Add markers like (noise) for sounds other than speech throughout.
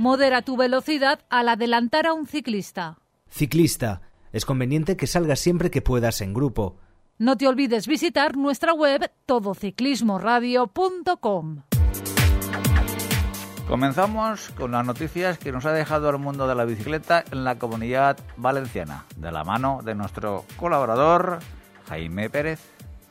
Modera tu velocidad al adelantar a un ciclista. Ciclista. Es conveniente que salgas siempre que puedas en grupo. No te olvides visitar nuestra web todociclismoradio.com. Comenzamos con las noticias que nos ha dejado el mundo de la bicicleta en la comunidad valenciana, de la mano de nuestro colaborador Jaime Pérez.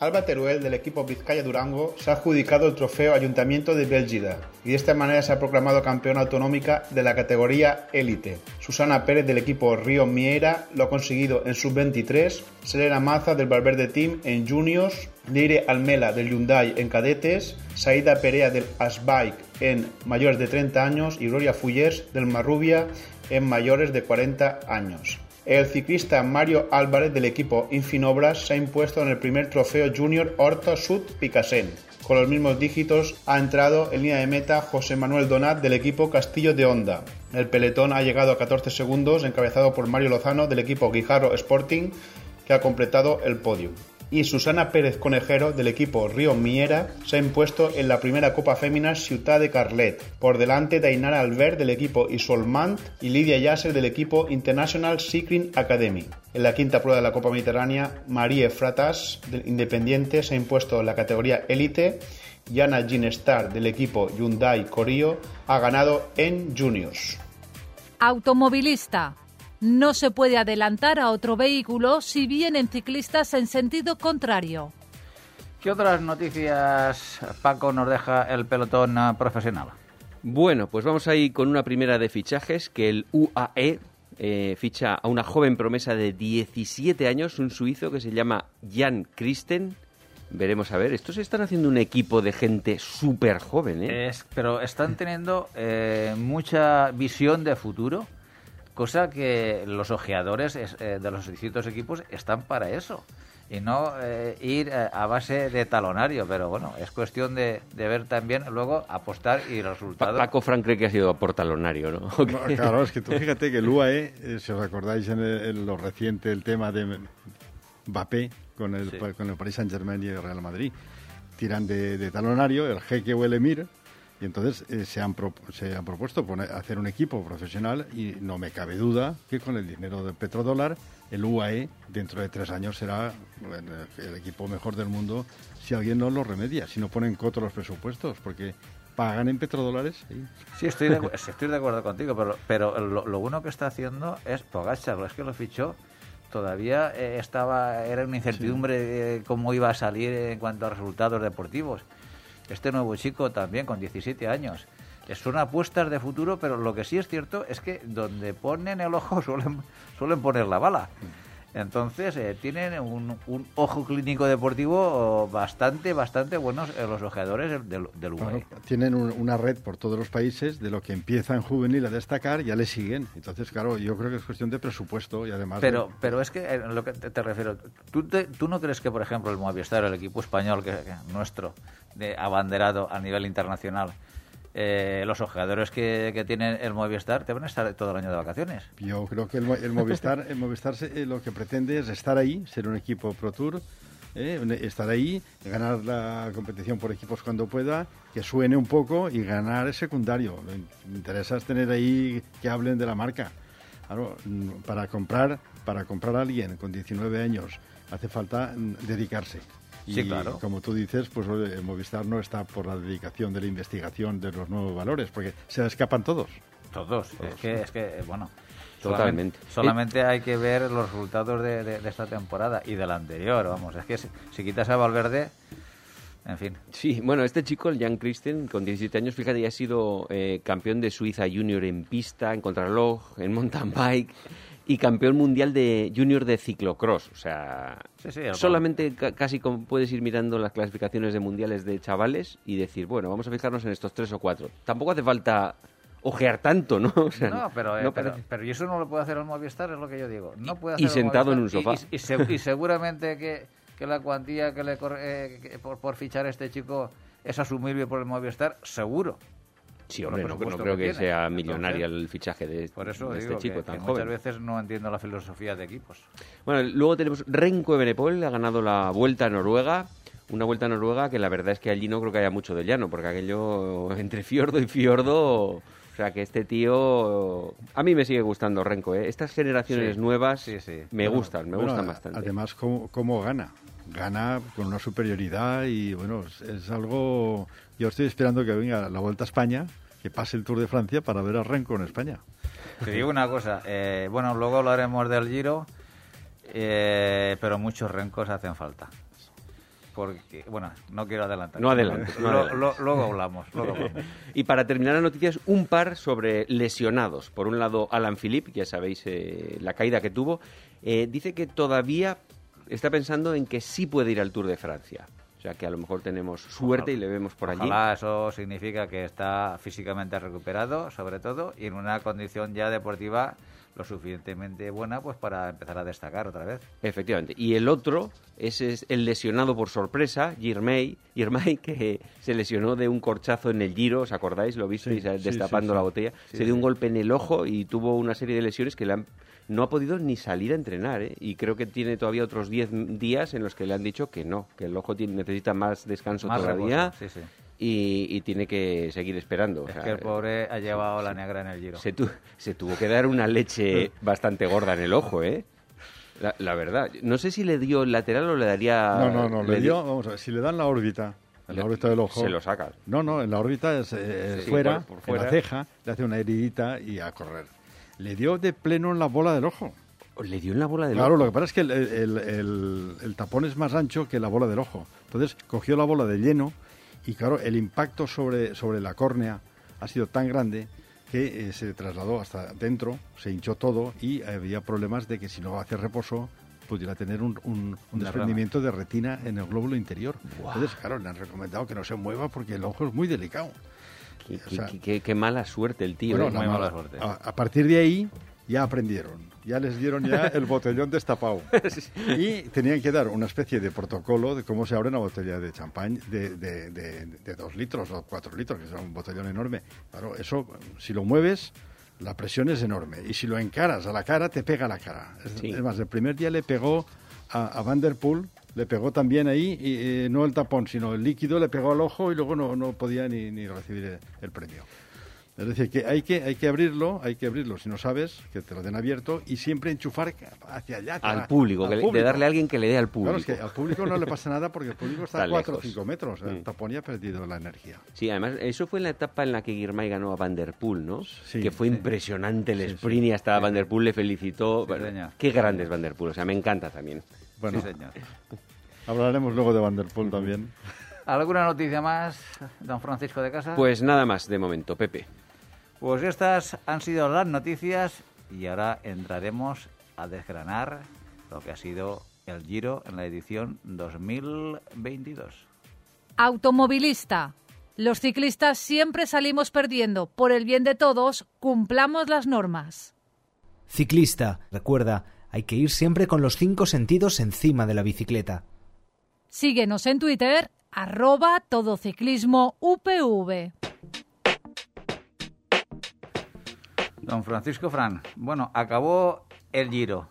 Alba Teruel del equipo Vizcaya Durango se ha adjudicado el trofeo Ayuntamiento de Bélgida y de esta manera se ha proclamado campeona autonómica de la categoría élite. Susana Pérez del equipo Río Miera lo ha conseguido en sub-23, Selena Maza del Valverde Team en juniors, Leire Almela del Hyundai en cadetes, Saida Perea del Asbike en mayores de 30 años y Gloria Fullers del Marrubia en mayores de 40 años. El ciclista Mario Álvarez del equipo Infinobras se ha impuesto en el primer trofeo Junior Horto Sud Picasen. Con los mismos dígitos ha entrado en línea de meta José Manuel Donat del equipo Castillo de Honda. El peletón ha llegado a 14 segundos, encabezado por Mario Lozano del equipo Guijarro Sporting, que ha completado el podio y Susana Pérez Conejero del equipo Río Miera se ha impuesto en la primera Copa Fémina Ciudad de Carlet, por delante de Ainara Albert del equipo Isolmant y Lidia Yasser del equipo International Cycling Academy. En la quinta prueba de la Copa Mediterránea, Marie Fratas del Independiente se ha impuesto en la categoría élite y Ana Ginestar del equipo Hyundai Corio ha ganado en juniors. Automovilista. No se puede adelantar a otro vehículo si vienen ciclistas en sentido contrario. ¿Qué otras noticias, Paco, nos deja el pelotón ah, profesional? Bueno, pues vamos ahí con una primera de fichajes, que el UAE eh, ficha a una joven promesa de 17 años, un suizo que se llama Jan Christen. Veremos a ver, estos están haciendo un equipo de gente súper joven, ¿eh? Es, pero están teniendo eh, mucha visión de futuro cosa que los ojeadores eh, de los distintos equipos están para eso y no eh, ir eh, a base de talonario, pero bueno, es cuestión de, ver también luego apostar y resultados. Paco Frank cree que ha sido por talonario, ¿no? (laughs) claro, es que tú fíjate que el UAE, si os acordáis en, lo reciente el tema de Mbappé con el, con el Paris Saint-Germain y el Real Madrid, tiran de, de talonario, el jeque o el emir y entonces eh, se, han se han propuesto poner, hacer un equipo profesional y no me cabe duda que con el dinero del petrodólar el UAE dentro de tres años será el equipo mejor del mundo si alguien no lo remedia, si no ponen coto los presupuestos, porque pagan en petrodólares. Sí, estoy, de, estoy de acuerdo contigo, pero, pero lo, bueno que está haciendo es Pogacar, es que lo fichó. Todavía eh, estaba era una incertidumbre de cómo iba a salir en cuanto a resultados deportivos este nuevo chico también con 17 años. Son apuestas de futuro, pero lo que sí es cierto es que donde ponen el ojo (laughs) suelen, suelen poner la bala. Entonces, eh, tienen un, ojo clínico deportivo bastante, bastante buenos eh, los ojeadores del, del tienen una red por todos los países de lo que empieza en juvenil a destacar, ya le siguen. Entonces, claro, yo creo que es cuestión de presupuesto y además... Pero, pero es que, eh, lo que te, refiero, ¿tú, ¿tú no crees que, por ejemplo, el Movistar, el equipo español que, nuestro, de abanderado a nivel internacional, eh, los ojeadores que, que, tienen el Movistar te van a estar todo el año de vacaciones. Yo creo que el, Movistar, el Movistar eh, lo que pretende es estar ahí, ser un equipo Pro Tour, eh, estar ahí, ganar la competición por equipos cuando pueda, que suene un poco y ganar el secundario. Lo interesa es tener ahí que hablen de la marca. Mm, para comprar, para comprar a alguien con 19 años hace falta mm, dedicarse. Sí, claro. como tú dices, pues el Movistar no está por la dedicación de la investigación de los nuevos valores, porque se escapan todos. Todos. Es que, es que bueno. Totalmente. Solamente, solamente hay que ver los resultados de, de- de esta temporada y de la anterior. Vamos, es que si, si quitas a Valverde, en fin. Sí, bueno, este chico, el Jan Christen, con 17 años, fíjate, ya ha sido eh, campeón de Suiza Junior en pista, en contrarreloj, en mountain bike y campeón mundial de Junior de ciclocross. O sea, Sí, sí, el- solamente ca- casi como puedes ir mirando las clasificaciones de mundiales de chavales y decir, bueno, vamos a fijarnos en estos tres o cuatro. Tampoco hace falta ojear tanto, ¿no? (laughs) O sea, No, pero, eh, no pero, pero y eso no lo puede hacer el Movistar, es lo que yo digo. No puede Y hacer el sentado en un sofá. Y, y- y se- y seguramente que, que la cuantía que le corre, eh, que por, por fichar a este chico es asumible por el Movistar, seguro. Sí, por hombre, no, no creo que sea millonaria Entonces, el fichaje de, Por eso de digo este chico que, tan que joven. muchas veces no entiendo la filosofía de equipos. Bueno, luego tenemos Renko Ebenepol, ha ganado la Vuelta a Noruega. Una Vuelta a Noruega que la verdad es que allí no creo que haya mucho de llano, porque aquello (laughs) entre fiordo y fiordo... O sea, que este tío... A mí me sigue gustando Renko, ¿eh? Estas generaciones Sí, nuevas sí, sí. me Bueno, gustan, me bueno, gustan bastante. Además, ¿cómo, cómo gana? Gana con una superioridad y, bueno, es, es algo... Yo estoy esperando que venga la Vuelta a España, que pase el Tour de Francia para ver a Renko en España. Te digo una cosa, eh, bueno, luego hablaremos del Giro, eh, pero muchos rencos hacen falta. Porque, bueno, no quiero adelantar. No adelantes, no Lo- adelantes. lo- luego hablamos, luego (laughs) hablamos. Y para terminar las noticias, un par sobre lesionados. Por un lado, Alan Philippe, ya sabéis eh, la caída que tuvo, eh, dice que todavía está pensando en que sí puede ir al Tour de Francia. O sea que a lo mejor tenemos suerte y le vemos por allí. Ojalá eso significa que está físicamente recuperado, sobre todo, y en una condición ya deportiva lo suficientemente buena pues para empezar a destacar otra vez. Efectivamente. Y el otro ese es el lesionado por sorpresa, Girmay, Girmay que se lesionó de un corchazo en el Giro, ¿os acordáis? Lo visteis Sí, eh, sí, destapando sí, la botella. Sí, se dio un golpe en el ojo y tuvo una serie de lesiones que le han- no ha podido ni salir a entrenar. ¿eh? Y creo que tiene todavía otros 10 días en los que le han dicho que no, que el ojo tiene- necesita más descanso Más todavía reposo, sí, sí. Y, y tiene que seguir esperando. O Es sea, que el pobre ha llevado la negra en el Giro. se, tu- se tuvo que dar una leche (laughs) bastante gorda en el ojo, ¿eh? La, la verdad. No sé si le dio el lateral o le daría... No, no, no, le di- dio, vamos a ver, si le dan la órbita, en la órbita del ojo... Se lo saca. No, no, en la órbita es eh, Sí, fuera, por- por en fuera. la ceja, le hace una heridita y a correr. Le dio de pleno en la bola del ojo. Le dio en la bola del Claro, ojo. lo que pasa es que el, el- el- el tapón es más ancho que la bola del ojo. Entonces cogió la bola de lleno y claro, el impacto sobre, sobre la córnea ha sido tan grande que eh, se trasladó hasta dentro, se hinchó todo y había problemas de que si no hace reposo pudiera tener un, un- desprendimiento de retina en el glóbulo interior. Entonces, claro, le han recomendado que no se mueva porque el ojo es muy delicado. Qué, o sea, qué- qué- qué mala suerte el tío. Bueno, ¿eh? la muy mala- mala suerte. A, a partir de ahí ya aprendieron, ya les dieron ya el botellón destapado. (laughs) Y tenían que dar una especie de protocolo de cómo se abre una botella de champán de, de, de- de dos litros o cuatro litros, que es un botellón enorme. Claro, eso, si lo mueves, la presión es enorme. Y si lo encaras a la cara, te pega a la cara. Sí. es más, el primer día le pegó a, a Van der Poel, le pegó también ahí, y, eh, no el tapón, sino el líquido, le pegó al ojo y luego no, no podía ni, ni recibir el- el premio. Es decir, que hay que hay que abrirlo, hay que abrirlo si no sabes, que te lo den abierto y siempre enchufar hacia allá. hacia Al público, al que le- de darle a alguien que le dé al público. Claro, es que al público no le pasa nada porque el público está, Está a 4 o lejos. 5 metros. El Mm. tapón ya ha perdido la energía. Sí, además, eso fue en la etapa en la que Girmay ganó a Van Der Poel, ¿no? Sí, que fue sí. impresionante el Sí, sí. sprint y hasta Van Der Poel le felicitó. Sí, Bueno, qué grande es Van Der Poel, o sea, me encanta también. Bueno, Sí, señor. (laughs) hablaremos luego de Van der Poel también. ¿Alguna noticia más, don Francisco de Casa? Pues nada más de momento, Pepe. Pues estas han sido las noticias y ahora entraremos a desgranar lo que ha sido el Giro en la edición 2022. Automovilista. Los ciclistas siempre salimos perdiendo. Por el bien de todos, cumplamos las normas. Ciclista, recuerda, hay que ir siempre con los cinco sentidos encima de la bicicleta. Síguenos en Twitter, arroba todociclismo UPV. Don Francisco Fran, bueno, acabó el Giro.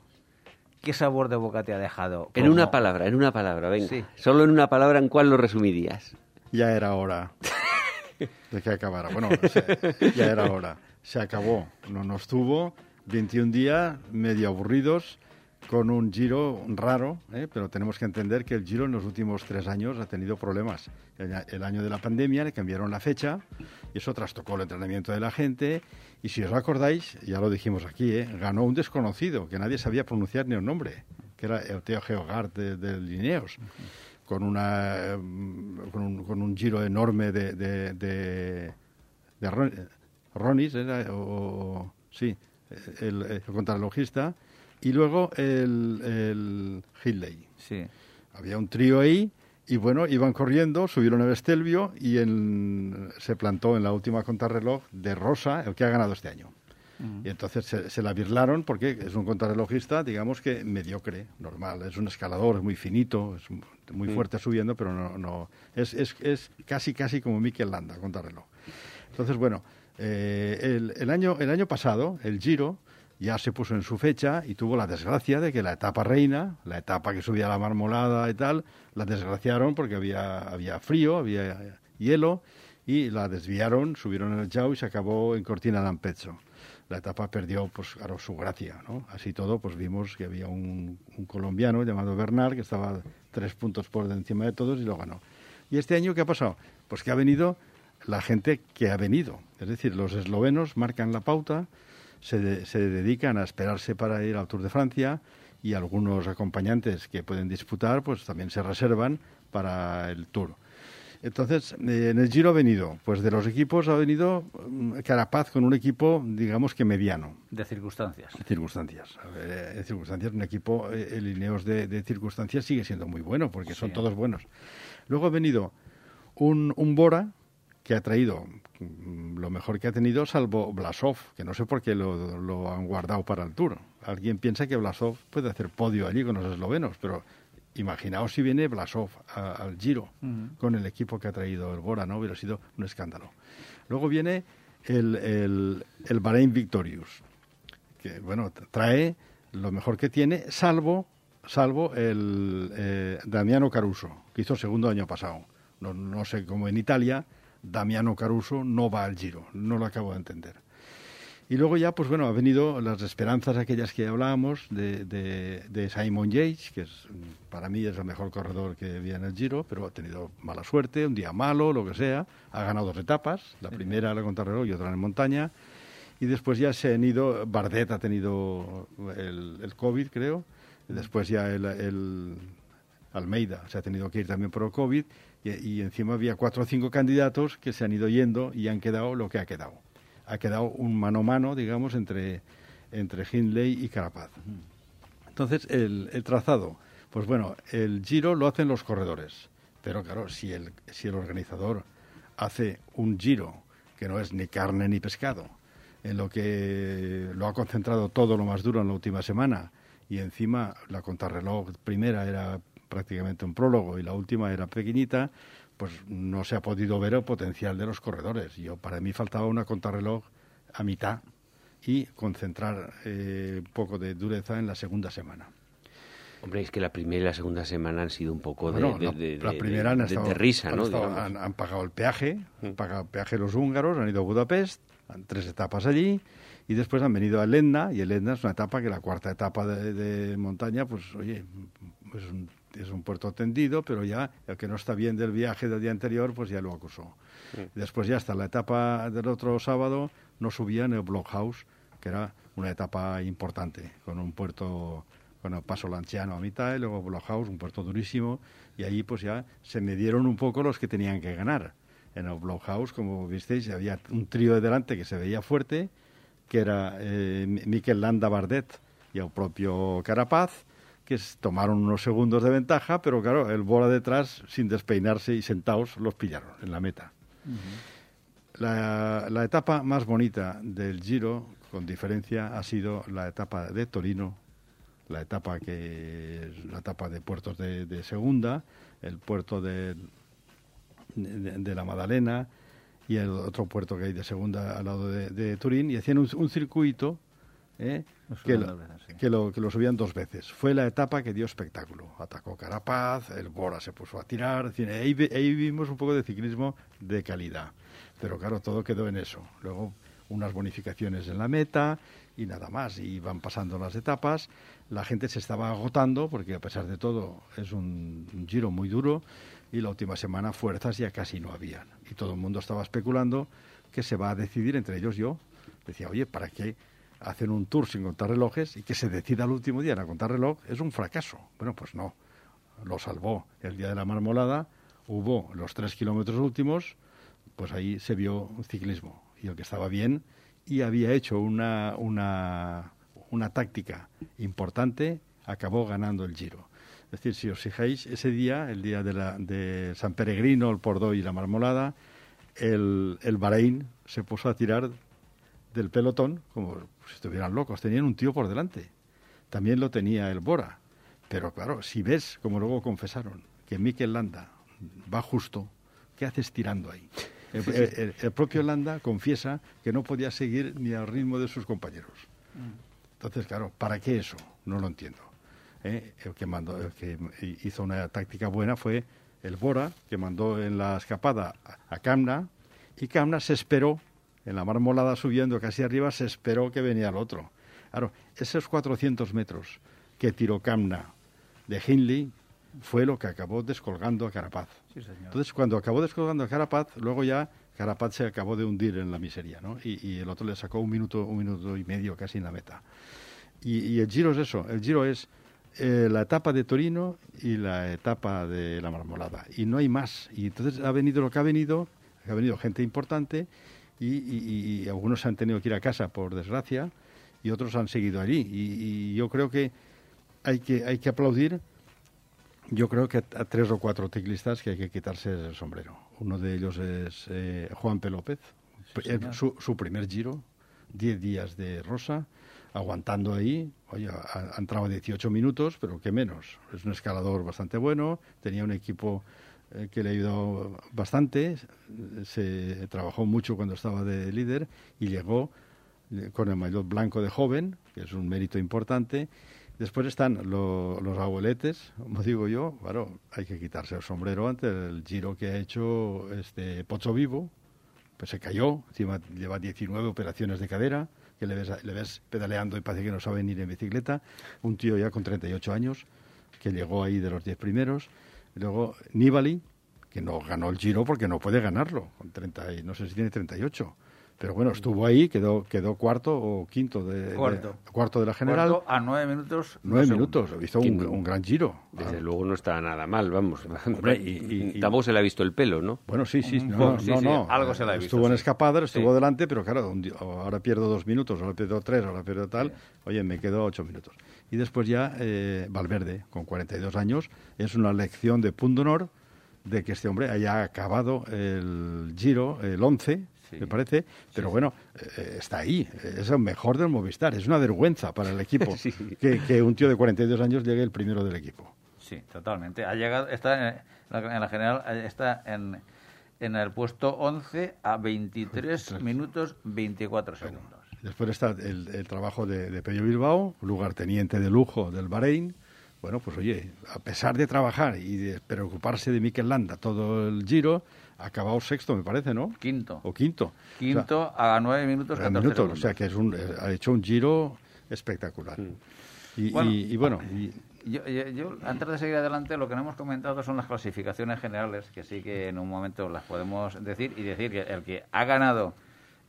¿Qué sabor de boca te ha dejado? En una palabra, en una palabra, venga. Sí. Solo en una palabra, ¿en cuál lo resumirías? Ya era hora (laughs) de que acabara. Bueno, se- ya era hora. Se acabó. No nos tuvo 21 días medio aburridos, con un giro raro, ¿eh? pero tenemos que entender que el giro en los últimos tres años ha tenido problemas. El, año de la pandemia le cambiaron la fecha y eso trastocó el entrenamiento de la gente. Y si os acordáis, ya lo dijimos aquí, ¿eh? ganó un desconocido que nadie sabía pronunciar ni el nombre, que era el Teo Geogard de, Lineos, con, una, mm, con, un, giro enorme de, de, de, Ronis, era, o, sí, el, el y luego el, el Hitley. Sí. Había un trío ahí y bueno, iban corriendo, subieron el Estelvio y se plantó en la última contrarreloj de Rosa, el que ha ganado este año. Y entonces se, la birlaron porque es un contrarrelojista, digamos que mediocre, normal. Es un escalador, es muy finito, es muy fuerte subiendo, pero no, no es, es, es, casi, casi como Mikel Landa, contrarreloj. Entonces, bueno, eh, el, el, año, el año pasado, el Giro, ya se puso en su fecha y tuvo la desgracia de que la etapa reina, la etapa que subía la marmolada y tal, la desgraciaron porque había, había frío, había hielo y la desviaron, subieron el Jau y se acabó en Cortina d'Ampezzo. La etapa perdió, pues, claro, su gracia, ¿no? Así todo, pues vimos que había un, un colombiano llamado Bernard que estaba tres puntos por encima de todos y lo ganó. ¿Y este año qué ha pasado? Pues que ha venido la gente que ha venido. Es decir, los eslovenos marcan la pauta, se, se dedican a esperarse para ir al Tour de Francia y algunos acompañantes que pueden disputar pues también se reservan para el Tour. Entonces, eh, en el Giro ha venido, pues de los equipos ha venido mm, Carapaz con un equipo, digamos que mediano. De circunstancias. Circunstancias. de circunstancias, un equipo, eh, el Ineos de, circunstancias sigue siendo muy bueno, porque son todos buenos. Luego ha venido un, un Bora, que ha traído lo mejor que ha tenido, salvo Blasov, que no sé por qué lo, han guardado para el Tour. Alguien piensa que Blasov puede hacer podio allí con los eslovenos, pero imaginaos si viene Blasov al Giro con el equipo que ha traído el Bora, ¿no? Hubiera sido un escándalo. Luego viene el, el, el Bahrein Victorious, que, bueno, trae lo mejor que tiene, salvo, salvo el eh, Damiano Caruso, que hizo segundo año pasado. No, no sé cómo en Italia, Damiano Caruso no va al Giro, no lo acabo de entender. Y luego ya, pues bueno, ha venido las esperanzas aquellas que hablábamos de, de, Simon Yates, que es, para mí es el mejor corredor que había en el Giro, pero ha tenido mala suerte, un día malo, lo que sea. Ha ganado dos etapas, la primera la contrarreloj y otra en montaña. Y después ya se han ido, Bardet ha tenido el, el COVID, creo. Después ya el, el Almeida se ha tenido que ir también por el COVID y, encima había cuatro o cinco candidatos que se han ido yendo y han quedado lo que ha quedado. Ha quedado un mano a mano, digamos, entre, entre Hindley y Carapaz. Entonces, el, el, trazado, pues bueno, el giro lo hacen los corredores, pero claro, si el, si el organizador hace un giro que no es ni carne ni pescado, en lo que lo ha concentrado todo lo más duro en la última semana, y encima la contrarreloj primera era prácticamente un prólogo y la última era pequeñita, pues no se ha podido ver el potencial de los corredores. Yo para mí faltaba una contrarreloj a mitad y concentrar eh, un poco de dureza en la segunda semana. Hombre, es que la primera y la segunda semana han sido un poco de, la, primera han estado, risa, ¿no? Han, pagado el peaje, han mm. pagado el peaje los húngaros, han ido a Budapest, han tres etapas allí, y después han venido a Elena, y Elena es una etapa que la cuarta etapa de, montaña, pues oye, es un es un puerto tendido, pero ya el que no está bien del viaje del día anterior, pues ya lo acusó. Después ya hasta la etapa del otro sábado no subían el Blockhouse, que era una etapa importante, con un puerto, con el paso lanciano a mitad, y luego Blockhouse, un puerto durísimo, y ahí pues ya se medieron un poco los que tenían que ganar. En el Blockhouse, como visteis, había un trío de delante que se veía fuerte, que era eh, Mikel Landa Bardet y el propio Carapaz, que tomaron unos segundos de ventaja, pero claro, el bola detrás, sin despeinarse y sentados, los pillaron en la meta. la, la, etapa más bonita del Giro, con diferencia, ha sido la etapa de Torino, la etapa que la etapa de puertos de, segunda, el puerto de, de, la Madalena y el otro puerto que hay de segunda al lado de, Turín, y hacían un circuito ¿eh? que, lo, que, lo, subían dos veces. Fue la etapa que dio espectáculo. Atacó Carapaz, el Bora se puso a tirar. Ahí, ahí vimos un poco de ciclismo de calidad. Pero claro, todo quedó en eso. Luego unas bonificaciones en la meta y nada más. Y van pasando las etapas. La gente se estaba agotando porque a pesar de todo es un, giro muy duro y la última semana fuerzas ya casi no habían. Y todo el mundo estaba especulando que se va a decidir, entre ellos yo. Decía, oye, ¿para qué hacen un tour sin contar relojes y que se decida el último día a contar reloj? Es un fracaso. Bueno, pues no. Lo salvó el día de la marmolada. Hubo los tres kilómetros últimos, pues ahí se vio ciclismo. Y el que estaba bien y había hecho una, una, una táctica importante, acabó ganando el Giro. Es decir, si os fijáis, ese día, el día de, la, de San Peregrino, el Pordó y la Marmolada, el, el Bahrein se puso a tirar del pelotón como si estuvieran locos. Tenían un tío por delante. También lo tenía el Bora. Pero claro, si ves, como luego confesaron, que Mikel Landa va justo, ¿qué haces tirando ahí? El, propio Landa confiesa que no podía seguir ni al ritmo de sus compañeros. Mm. Entonces, claro, ¿para qué eso? No lo entiendo. ¿eh? El, que mandó, el que hizo una táctica buena fue el Bora, que mandó en la escapada a Camna, y Camna se esperó, en la marmolada subiendo casi arriba, se esperó que venía el otro. Claro, esos 400 metros que tiró Camna de Hindley fue lo que acabó descolgando a Carapaz. Entonces, cuando acabó descolgando a Carapaz, luego ya Carapaz se acabó de hundir en la miseria, ¿no? Y, el otro le sacó un minuto, un minuto y medio casi en la meta. Y, el Giro es eso, el Giro es eh, la etapa de Torino y la etapa de la Marmolada. Y no hay más. Y entonces ha venido lo que ha venido, ha venido gente importante y, y algunos han tenido que ir a casa, por desgracia, y otros han seguido allí. Y, yo creo que hay que, hay que aplaudir yo creo que a tres o cuatro ciclistas que hay que quitarse el sombrero. Uno de ellos es eh, Juan P. López, su, su, primer giro, diez días de rosa, aguantando ahí. Oye, ha, entrado 18 minutos, pero qué menos. Es un escalador bastante bueno, tenía un equipo eh, que le ayudó bastante, se trabajó mucho cuando estaba de líder y llegó eh, con el maillot blanco de joven, que es un mérito importante, Después están los abueletes, como digo yo, claro, hay que quitarse el sombrero ante el giro que ha hecho este Pozo Vivo, pues se cayó, encima lleva 19 operaciones de cadera, que le ves, le ves pedaleando y parece que no sabe ni ir en bicicleta, un tío ya con 38 años, que llegó ahí de los 10 primeros, luego Nibali, que no ganó el giro porque no puede ganarlo, con 30 y, no sé si tiene 38, pero bueno, estuvo ahí, quedó, quedó cuarto o quinto de, cuarto. De, cuarto de la general. Cuarto a nueve minutos. Nueve minutos, hizo un, un, gran giro. Desde luego no está nada mal, vamos. (laughs) y, Tampoco se le ha visto el pelo, ¿no? Bueno, sí, sí, no, no, no, algo se le ha visto. Estuvo en escapada, estuvo delante, pero claro, ahora pierdo dos minutos, ahora pierdo tres, ahora pierdo tal. Oye, me quedo ocho minutos. Y después ya eh, Valverde, con 42 años, es una lección de punto honor de que este hombre haya acabado el giro, el 11, me parece, pero bueno, eh, está ahí, es el mejor del Movistar, es una vergüenza para el equipo (laughs) que, un tío de 42 años llegue el primero del equipo. Sí, totalmente. Ha llegado, está en la, general, está en, en el puesto 11 a 23 minutos 24 segundos. después está el, trabajo de, de Pello Bilbao, lugarteniente de lujo del Bahrein. Bueno, pues oye, a pesar de trabajar y de preocuparse de Mikel Landa todo el giro, acabado sexto, me parece, ¿no? Quinto. O quinto. Quinto a nueve minutos, 14 minutos, O sea, que es un, eh, ha hecho un giro espectacular. Y, bueno, yo, antes de seguir adelante, lo que no hemos comentado son las clasificaciones generales, que sí que en un momento las podemos decir, y decir que el que ha ganado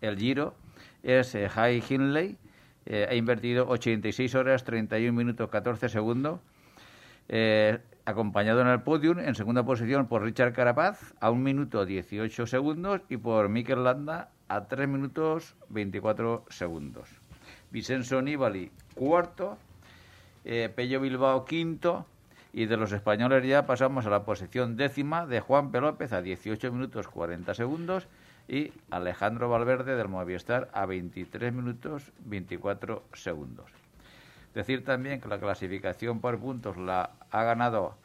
el giro es eh, High Hindley, eh, ha invertido 86 horas, 31 minutos, 14 segundos. Eh, acompañado en el podium en segunda posición por Richard Carapaz a 1 minuto 18 segundos y por Mikel Landa a 3 minutos 24 segundos. Vicenzo Nibali cuarto, eh, Pello Bilbao quinto y de los españoles ya pasamos a la posición décima de Juan P. López a 18 minutos 40 segundos y Alejandro Valverde del Movistar a 23 minutos 24 segundos. Decir también que la clasificación por puntos la ha ganado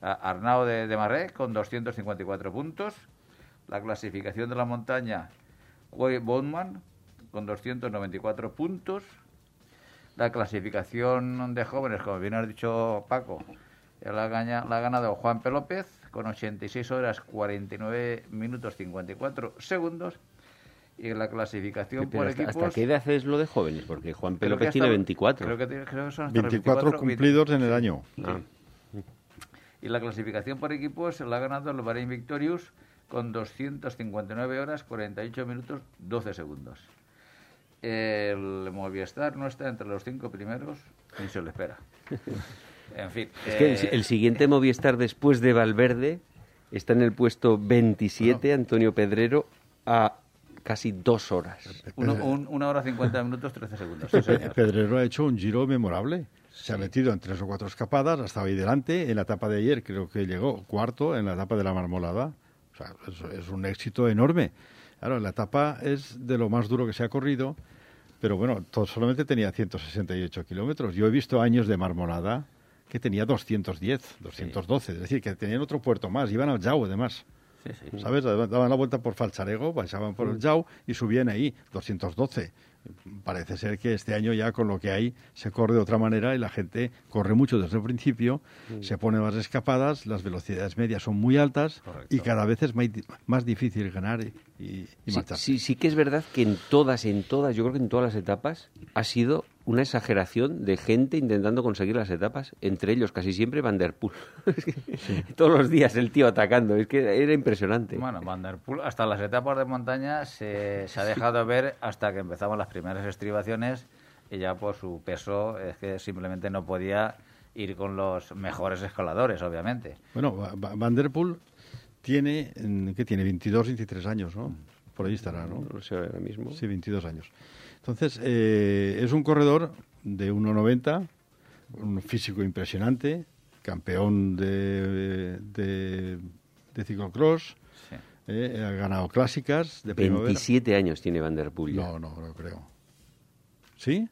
Arnau de, de Marré con 254 puntos. La clasificación de la montaña, Coy Bowman con 294 puntos. La clasificación de jóvenes, como bien ha dicho Paco, la, la ha ganado Juan P. López con 86 horas 49 minutos 54 segundos. Y en la clasificación Pero por hasta, equipos... ¿Hasta qué edad es lo de jóvenes? Porque Juan López tiene hasta- 24. Creo que, tiene- creo que son hasta los 24 24, cumplidos en el año. Ah, Y la clasificación por equipos la ha ganado el Bahrein Victorious con 259 horas, 48 minutos, 12 segundos. El Movistar no está entre los cinco primeros, ni se lo espera. (laughs) En fin. Es que el, eh, el siguiente Movistar después de Valverde está en el puesto 27, Antonio Pedrero, a casi dos horas. uno- un- una hora 50 minutos, 13 segundos. sí, señor. Pedrero ha hecho un giro memorable. Se ha metido en tres o cuatro escapadas, ha estado ahí delante. En la etapa de ayer creo que llegó cuarto en la etapa de la marmolada. O sea, es, es un éxito enorme. Claro, la etapa es de lo más duro que se ha corrido, pero bueno, solamente tenía 168 kilómetros. Yo he visto años de marmolada que tenía 210, 212, es decir, que tenían otro puerto más, iban al Jau además. Sí, sí. ¿Sabes? Daban la vuelta por Falcharego, pasaban por el Jau y subían ahí, 212. Parece ser que este año ya con lo que hay se corre de otra manera y la gente corre mucho desde el principio, se pone más escapadas, las velocidades medias son muy altas y cada vez es más, di- más difícil ganar y, y- marcharse. sí, sí que es verdad que en todas, en todas, yo creo que en todas las etapas ha sido una exageración de gente intentando conseguir las etapas, entre ellos casi siempre Van der Poel. (laughs) Que Todos los días el tío atacando, es que era impresionante. Bueno, Van der Poel, hasta las etapas de montaña se, se ha dejado ver hasta que empezamos las primeras estribaciones y ya por su peso es que simplemente no podía ir con los mejores escaladores, obviamente. Bueno, Va- Va- Van der Poel tiene, mm, ¿qué tiene? 22, 23 años, ¿no? Por ahí estará, ¿no? no lo sé ahora mismo. Sí, 22 años. Entonces, eh, es un corredor de 1,90, un físico impresionante, campeón de, de, de ciclocross, Sí. eh, ha ganado clásicas de primavera. 27 años tiene Van der Poel. ya. No, no, no creo. ¿Sí?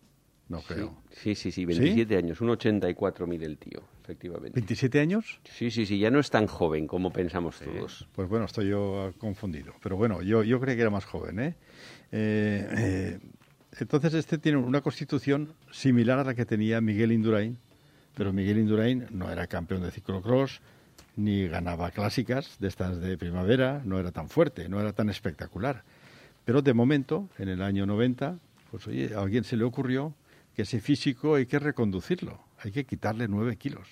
No creo. Sí, sí, sí, 27 años, un 84 mide el tío, efectivamente. ¿27 años? Sí, sí, sí, ya no es tan joven como pensamos todos. Pues bueno, estoy yo confundido. Pero bueno, yo, yo creía que era más joven. ¿eh? Eh, eh, entonces, este tiene una constitución similar a la que tenía Miguel Indurain, pero Miguel Indurain no era campeón de ciclocross, ni ganaba clásicas de estas de primavera, no era tan fuerte, no era tan espectacular. Pero de momento, en el año 90, pues oye, a alguien se le ocurrió que ese físico hay que reconducirlo, hay que quitarle nueve kilos,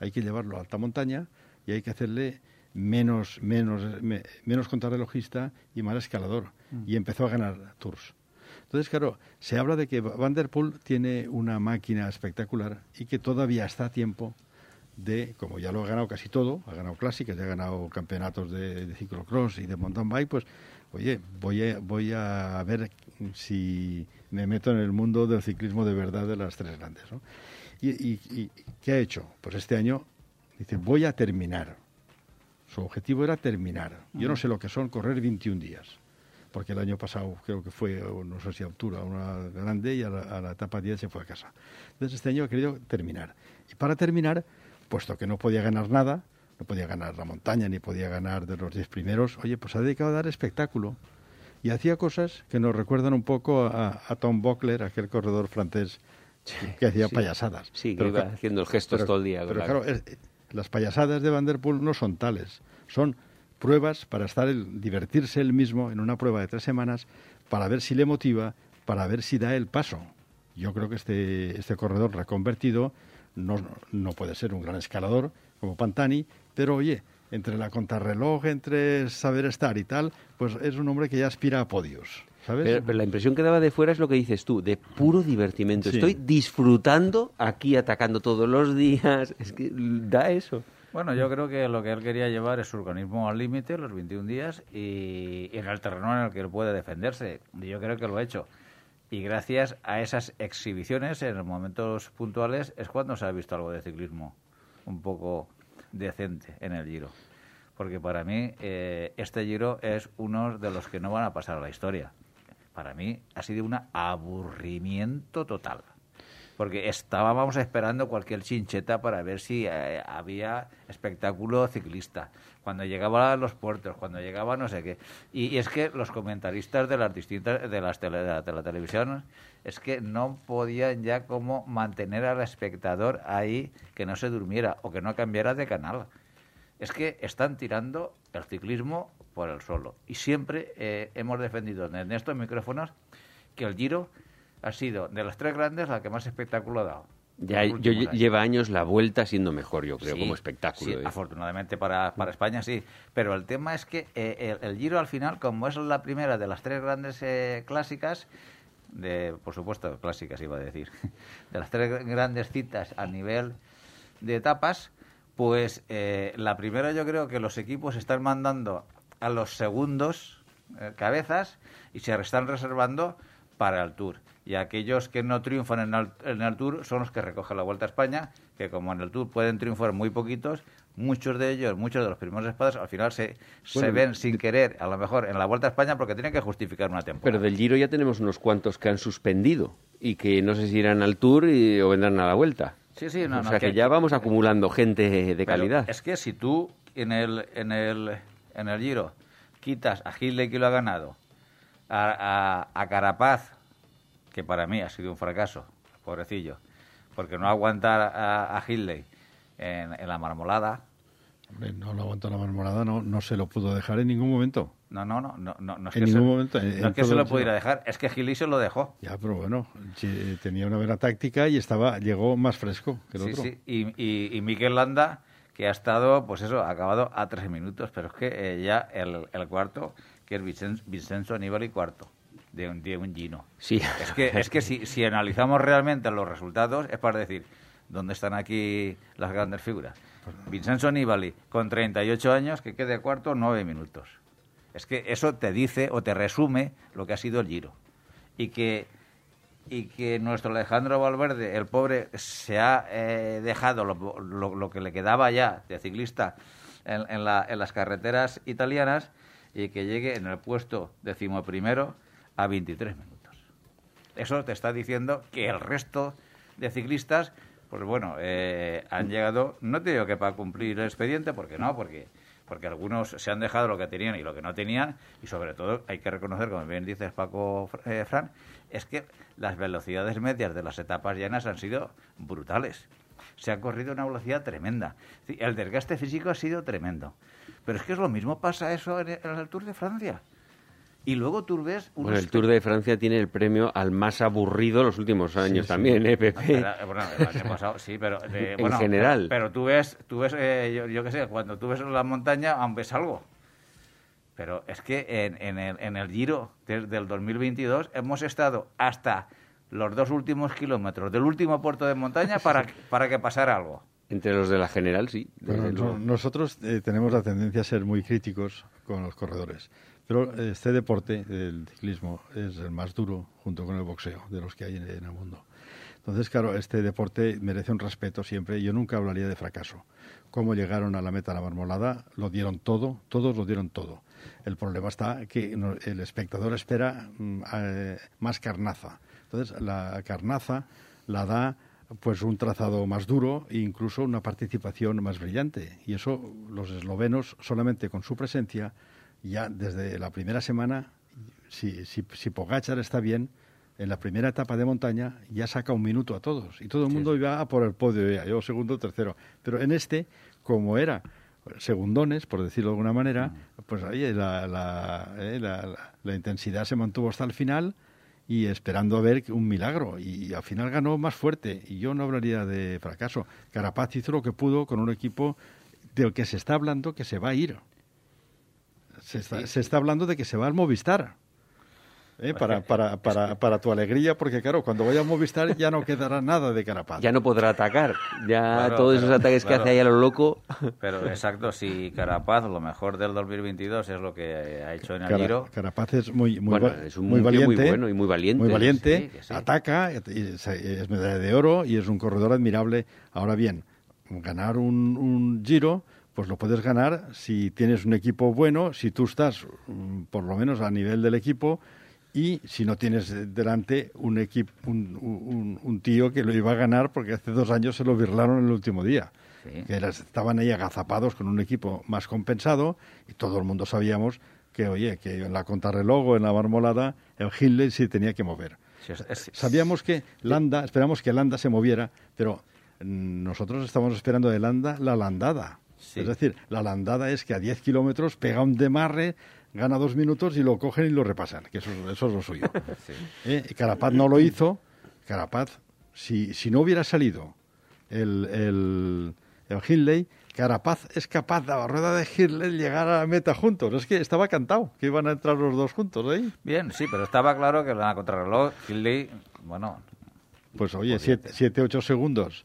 hay que llevarlo a alta montaña y hay que hacerle menos, menos, me- menos contrarrelojista y más escalador. Y empezó a ganar tours. Entonces, claro, se habla de que Van der Poel tiene una máquina espectacular y que todavía está a tiempo de, como ya lo ha ganado casi todo, ha ganado clásicas, ya ha ganado campeonatos de, de ciclocross y de mountain bike, pues, oye, voy a, voy a ver si me meto en el mundo del ciclismo de verdad de las tres grandes. ¿no? Y, y- y qué ha hecho? Pues este año dice, voy a terminar. Su objetivo era terminar. Yo no sé lo que son correr 21 días porque el año pasado creo que fue, no sé si a altura, una grande y a la, a la etapa 10 se fue a casa. Entonces este año ha querido terminar. Y para terminar, puesto que no podía ganar nada, no podía ganar la montaña ni podía ganar de los 10 primeros, oye, pues ha dedicado a dar espectáculo. Y hacía cosas que nos recuerdan un poco a, a Tom Bockler, aquel corredor francés (laughs) que hacía sí. payasadas. Sí, que Pero iba ca- haciendo gestos pero- todo el día. Pero claro. es- las payasadas de Van der Poel no son tales. Son pruebas para estar el- divertirse él mismo en una prueba de tres semanas para ver si le motiva, para ver si da el paso. Yo creo que este, este corredor reconvertido no, no puede ser un gran escalador como Pantani, pero oye, entre la contrarreloj, entre saber estar y tal, pues es un hombre que ya aspira a podios. ¿Sabes? Pero, pero la impresión que daba de fuera es lo que dices tú, de puro divertimento. Sí. Estoy disfrutando aquí atacando todos los días. Es que da eso. Bueno, yo creo que lo que él quería llevar es su organismo al límite, los 21 días, y, en el terreno en el que él puede defenderse. Yo creo que lo ha hecho. Y gracias a esas exhibiciones, en momentos puntuales, es cuando se ha visto algo de ciclismo un poco decente en el Giro. Porque para mí eh, este Giro es uno de los que no van a pasar a la historia. Para mí ha sido un aburrimiento total porque estábamos esperando cualquier chincheta para ver si eh, había espectáculo ciclista. Cuando llegaba a los puertos, cuando llegaba no sé qué. Y, es que los comentaristas de las distintas de las tele, de la, de la televisión es que no podían ya como mantener al espectador ahí que no se durmiera o que no cambiara de canal. Es que están tirando el ciclismo por el solo. Y siempre eh, hemos defendido en estos micrófonos que el Giro ha sido de las tres grandes la que más espectáculo ha dado. Ya yo, lleva años la vuelta siendo mejor, yo creo, como espectáculo. Sí, afortunadamente para, para, España sí. Pero el tema es que eh, el, Giro al final, como es la primera de las tres grandes eh, clásicas, de, por supuesto, clásicas iba a decir, (laughs) de las tres grandes citas a nivel de etapas, pues eh, la primera yo creo que los equipos están mandando a los segundos cabezas y se están reservando para el Tour y aquellos que no triunfan en el, en el, Tour son los que recogen la Vuelta a España, que como en el Tour pueden triunfar muy poquitos, muchos de ellos, muchos de los primeros espadas, al final se, se ven sin querer, a lo mejor en la Vuelta a España, porque tienen que justificar una temporada. Pero del Giro ya tenemos unos cuantos que han suspendido y que no sé si irán al Tour y, o vendrán a la Vuelta. Sí, sí, no, o sea que, ya vamos acumulando gente de calidad. Es que si tú en el, en el, en el Giro quitas a Gilde que lo ha ganado, a, a, a Carapaz que para mí ha sido un fracaso, pobrecillo, porque no aguantar a, a en, en, la marmolada. Hombre, no lo aguantó la marmolada, no, no se lo pudo dejar en ningún momento. No, no, no, no, no, es en que ningún se, momento. no es que se lo pudiera dejar, es que Gili se lo dejó. Ya, pero bueno, tenía una buena táctica y estaba llegó más fresco que el sí, otro. Sí, y, y, y Miquel Landa, que ha estado, pues eso, acabado a tres minutos, pero es que eh, ya el, el, cuarto, que es Vicenzo, Vincenzo Aníbal y cuarto de un, de un Gino. Sí. Es que, es que si, si analizamos realmente los resultados, es para decir, ¿dónde están aquí las grandes figuras? Vincenzo Nibali, con 38 años, que quede cuarto, nueve minutos. Es que eso te dice o te resume lo que ha sido el Giro. Y que, y que nuestro Alejandro Valverde, el pobre, se ha eh, dejado lo, lo, lo, que le quedaba ya de ciclista en, en, la, en las carreteras italianas y que llegue en el puesto decimoprimero a 23 minutos. Eso te está diciendo que el resto de ciclistas, pues bueno, eh, han llegado, no te digo que para cumplir el expediente, porque no, porque porque algunos se han dejado lo que tenían y lo que no tenían, y sobre todo hay que reconocer, como bien dices Paco eh, Fran, es que las velocidades medias de las etapas llanas han sido brutales. Se ha corrido una velocidad tremenda. El desgaste físico ha sido tremendo. Pero es que es lo mismo pasa eso en el Tour de Francia. Y luego tú ves... Unos... Bueno, el Tour de Francia tiene el premio al más aburrido los últimos años sí, también, sí. ¿eh, Pepe? Ah, bueno, el año pasado sí, pero... De, (laughs) en bueno, general. Pero, pero, tú ves, tú ves eh, yo, yo qué sé, cuando tú ves la montaña, aún ves algo. Pero es que en, en, el, en el Giro desde el 2022 hemos estado hasta los dos últimos kilómetros del último puerto de montaña para, (laughs) para que pasara algo. Entre los de la general, sí. Bueno, no, nosotros eh, tenemos la tendencia a ser muy críticos con los corredores. Pero este deporte, el ciclismo, es el más duro junto con el boxeo de los que hay en, el mundo. Entonces, claro, este deporte merece un respeto siempre. Yo nunca hablaría de fracaso. Cómo llegaron a la meta la marmolada, lo dieron todo, todos lo dieron todo. El problema está que el espectador espera eh, más carnaza. Entonces, la carnaza la da pues un trazado más duro e incluso una participación más brillante. Y eso los eslovenos, solamente con su presencia, ya desde la primera semana, si, si, si Pogachar está bien, en la primera etapa de montaña ya saca un minuto a todos y todo el mundo sí. iba a por el podio ya, yo segundo, tercero. Pero en este, como era segundones, por decirlo de alguna manera, pues ahí la, la, eh, la, la, intensidad se mantuvo hasta el final y esperando a ver un milagro. Y, y, al final ganó más fuerte. Y yo no hablaría de fracaso. Carapaz hizo lo que pudo con un equipo del que se está hablando que se va a ir. Se está, sí. se está hablando de que se va al Movistar. ¿Eh? Para, para, para, para, tu alegría, porque claro, cuando vaya a Movistar ya no quedará nada de Carapaz. Ya no podrá atacar, ya claro, todos esos ataques claro. que hace ahí a lo loco. Pero exacto, si Carapaz, lo mejor del 2022 es lo que ha hecho en el Cara, Giro. Carapaz es muy, muy, bueno, es un muy valiente, muy bueno y muy valiente. Muy valiente, sí, sí. ataca, es, es, medalla de oro y es un corredor admirable. Ahora bien, ganar un, un Giro pues lo puedes ganar si tienes un equipo bueno, si tú estás mm, por lo menos a nivel del equipo y si no tienes delante un equipo un, un, un, tío que lo iba a ganar porque hace dos años se lo birlaron en el último día. Sí. que estaban ahí agazapados con un equipo más compensado y todo el mundo sabíamos que oye que en la contrarreloj o en la marmolada el Hindley sí tenía que mover. Sí, es, es, sabíamos que Landa esperamos que Landa se moviera pero nosotros estamos esperando de Landa la landada Es decir, la landada es que a 10 kilómetros pega un demarre, gana dos minutos y lo cogen y lo repasan, que eso, eso es lo suyo. (laughs) ¿Eh? Carapaz no lo hizo. Carapaz, si, si no hubiera salido el, el, el Hindley, Carapaz es capaz de la rueda de Hindley llegar a la meta juntos. Es que estaba cantado que iban a entrar los dos juntos ahí. Bien, sí, pero estaba claro que la contrarreloj, Hindley, bueno... Pues oye, 7, 8 segundos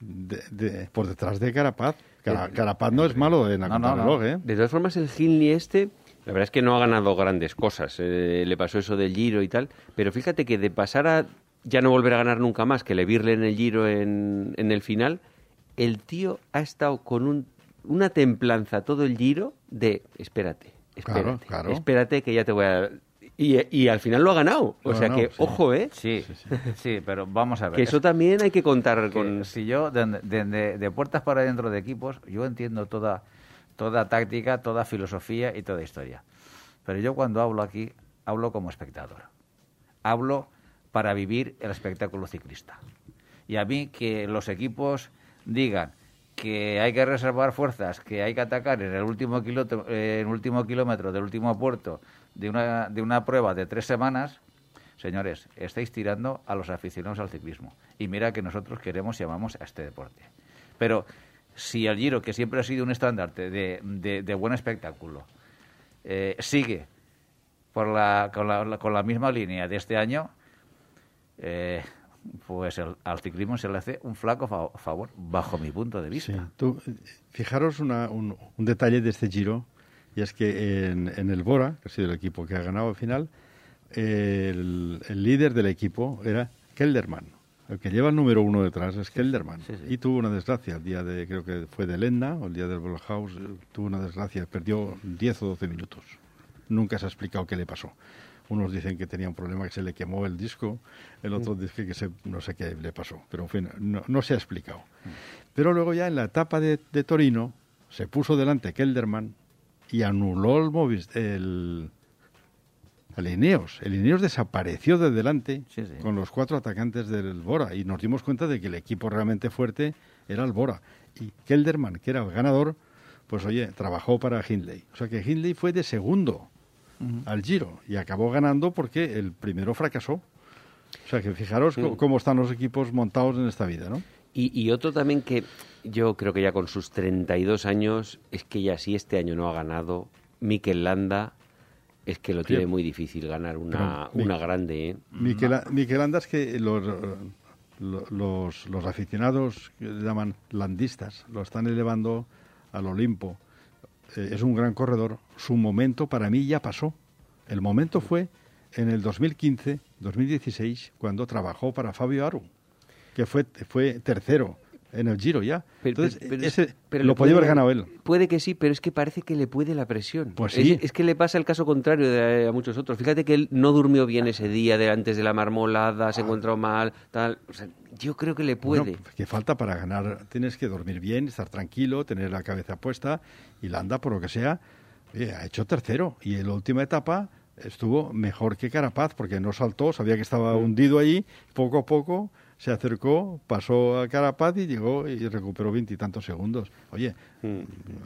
de, de, por detrás de Carapaz. Cara, Carapaz no es malo en la No. ¿eh? De todas formas, el Hindley este, la verdad es que no ha ganado grandes cosas. Eh, le pasó eso del Giro y tal. Pero fíjate que de pasar a ya no volver a ganar nunca más, que le virle en el Giro en, en el final, el tío ha estado con un, una templanza todo el Giro de espérate, espérate, Claro, claro. espérate que ya te voy a... Y, y al final lo ha ganado. Lo o sea ganado, que, sí. ojo, ¿eh? Sí, sí, pero vamos a ver. Que eso Es- también hay que contar que con... si yo de, de- de- de puertas para adentro de equipos yo entiendo toda toda táctica toda filosofía y toda historia pero yo cuando hablo aquí hablo como espectador hablo para vivir el espectáculo ciclista y a mí que los equipos digan que hay que reservar fuerzas, que hay que atacar en el último, kilómetro, eh, en el último kilómetro del último puerto de una, de una prueba de tres semanas, Señores, estáis tirando a los aficionados al ciclismo. Y mira que nosotros queremos y amamos a este deporte. Pero si el Giro, que siempre ha sido un estandarte de, de- buen espectáculo, eh, sigue por la, con, la, con la misma línea de este año, eh, pues el- al ciclismo se le hace un flaco fa- favor, bajo mi punto de vista. Tú, fijaros una- un, un detalle de este giro, y es que en, en el Bora, que ha sido el equipo que ha ganado al final, el, el líder del equipo era Kelderman. El que lleva el número uno detrás es Kelderman. sí, sí. Y tuvo una desgracia el día de, creo que fue de Lenda, o el día del House, tuvo una desgracia, perdió 10 o 12 minutos. Nunca se ha explicado qué le pasó. Unos dicen que tenía un problema que se le quemó el disco, el otro dice que se, no sé qué le pasó, pero en fin, no, no se ha explicado. Pero luego ya en la etapa de, de Torino se puso delante Kelderman y anuló el, Movis- el, el Ineos. El Ineos desapareció de delante Sí, sí. con los cuatro atacantes del Bora y nos dimos cuenta de que el equipo realmente fuerte era el Bora. Y Kelderman, que era el ganador, pues oye, trabajó para Hindley. O sea que Hindley fue de segundo al Giro y acabó ganando porque el primero fracasó. O sea que fijaros cómo están los equipos montados en esta vida, ¿no? Y, y otro también que yo creo que ya con sus 32 años, es que ya si este año no ha ganado, Mikel Landa es que lo tiene muy difícil ganar una, Pero, una grande. ¿eh? Miquel, Miquel Anda es que los, lo- los, los aficionados que le llaman landistas lo están elevando al Olimpo. Eh, es un gran corredor. Su momento para mí ya pasó. El momento fue en el 2015, 2016, cuando trabajó para Fabio Aru, que fue, fue tercero en el Giro ya. Pero- Entonces, pero- ese pero lo podía puede- haber ganado él. Puede que sí, pero es que parece que le puede la presión. Pues Es- sí. Es, que le pasa el caso contrario de, a muchos otros. Fíjate que él no durmió bien ese día de antes de la marmolada, se encontró mal, tal. O sea, yo creo que le puede. Bueno, que falta para ganar. Tienes que dormir bien, estar tranquilo, tener la cabeza puesta. Y Landa, por lo que sea, ha hecho tercero. Y en la última etapa estuvo mejor que Carapaz porque no saltó, sabía que estaba hundido allí. Poco a poco se acercó, pasó a Carapaz y llegó y recuperó veintitantos segundos. Oye,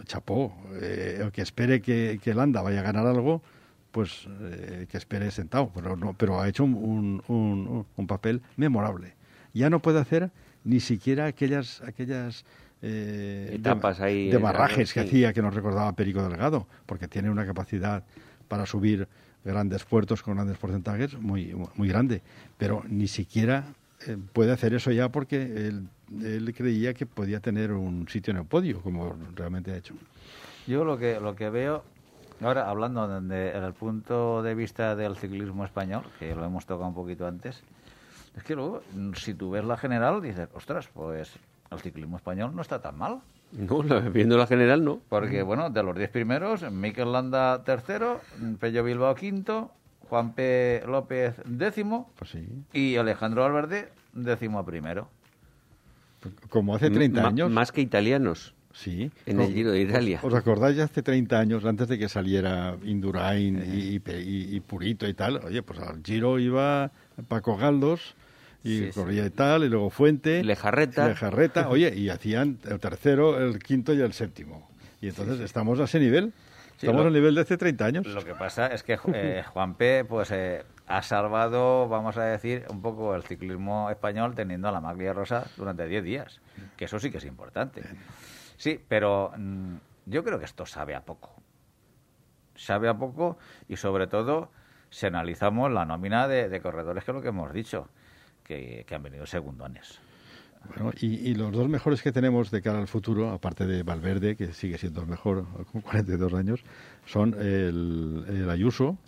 chapó. eh, el que espere que, que Landa vaya a ganar algo, pues eh, que espere sentado. Pero, no, pero ha hecho un, un- un- papel memorable. Ya no puede hacer ni siquiera aquellas aquellas eh, Etapas de, ahí, de barrajes que hacía que nos recordaba Perico Delgado, porque tiene una capacidad para subir grandes puertos con grandes porcentajes muy, muy grande. Pero ni siquiera puede hacer eso ya porque él, él creía que podía tener un sitio en el podio, como realmente ha hecho. Yo lo que, lo que veo, ahora hablando desde el punto de vista del ciclismo español, que lo hemos tocado un poquito antes, es que luego, si tú ves la general, dices, ostras, pues el ciclismo español no está tan mal. No, la- viendo la general, no. Porque, bueno, de los 10 primeros, Mikel Landa tercero, Pello Bilbao quinto, Juan P. López décimo Pues sí. y Alejandro Valverde décimo primero. Como hace 30 Ma- años. Más que italianos Sí. en el Giro de Italia. ¿Os acordáis de hace 30 años, antes de que saliera Indurain y, y- y Purito y tal? Oye, pues al Giro iba Paco Galdos y Sí, sí. corría y tal, y luego Fuente. Lejarreta. Lejarreta, oye, y hacían el tercero, el quinto y el séptimo. Y entonces estamos a ese nivel. Estamos al nivel de hace 30 años. Lo que pasa es que (laughs) eh, Juan P. pues eh, ha salvado, vamos a decir, un poco el ciclismo español teniendo a la maglia rosa durante 10 días. Que eso sí que es importante. Sí, pero mm, yo creo que esto sabe a poco. Sabe a poco y sobre todo si analizamos la nómina de, corredores, que es lo que hemos dicho, que, que han venido segundones. Bueno, y, los dos mejores que tenemos de cara al futuro, aparte de Valverde, que sigue siendo el mejor (laughs) con 42 años, son el, Ayuso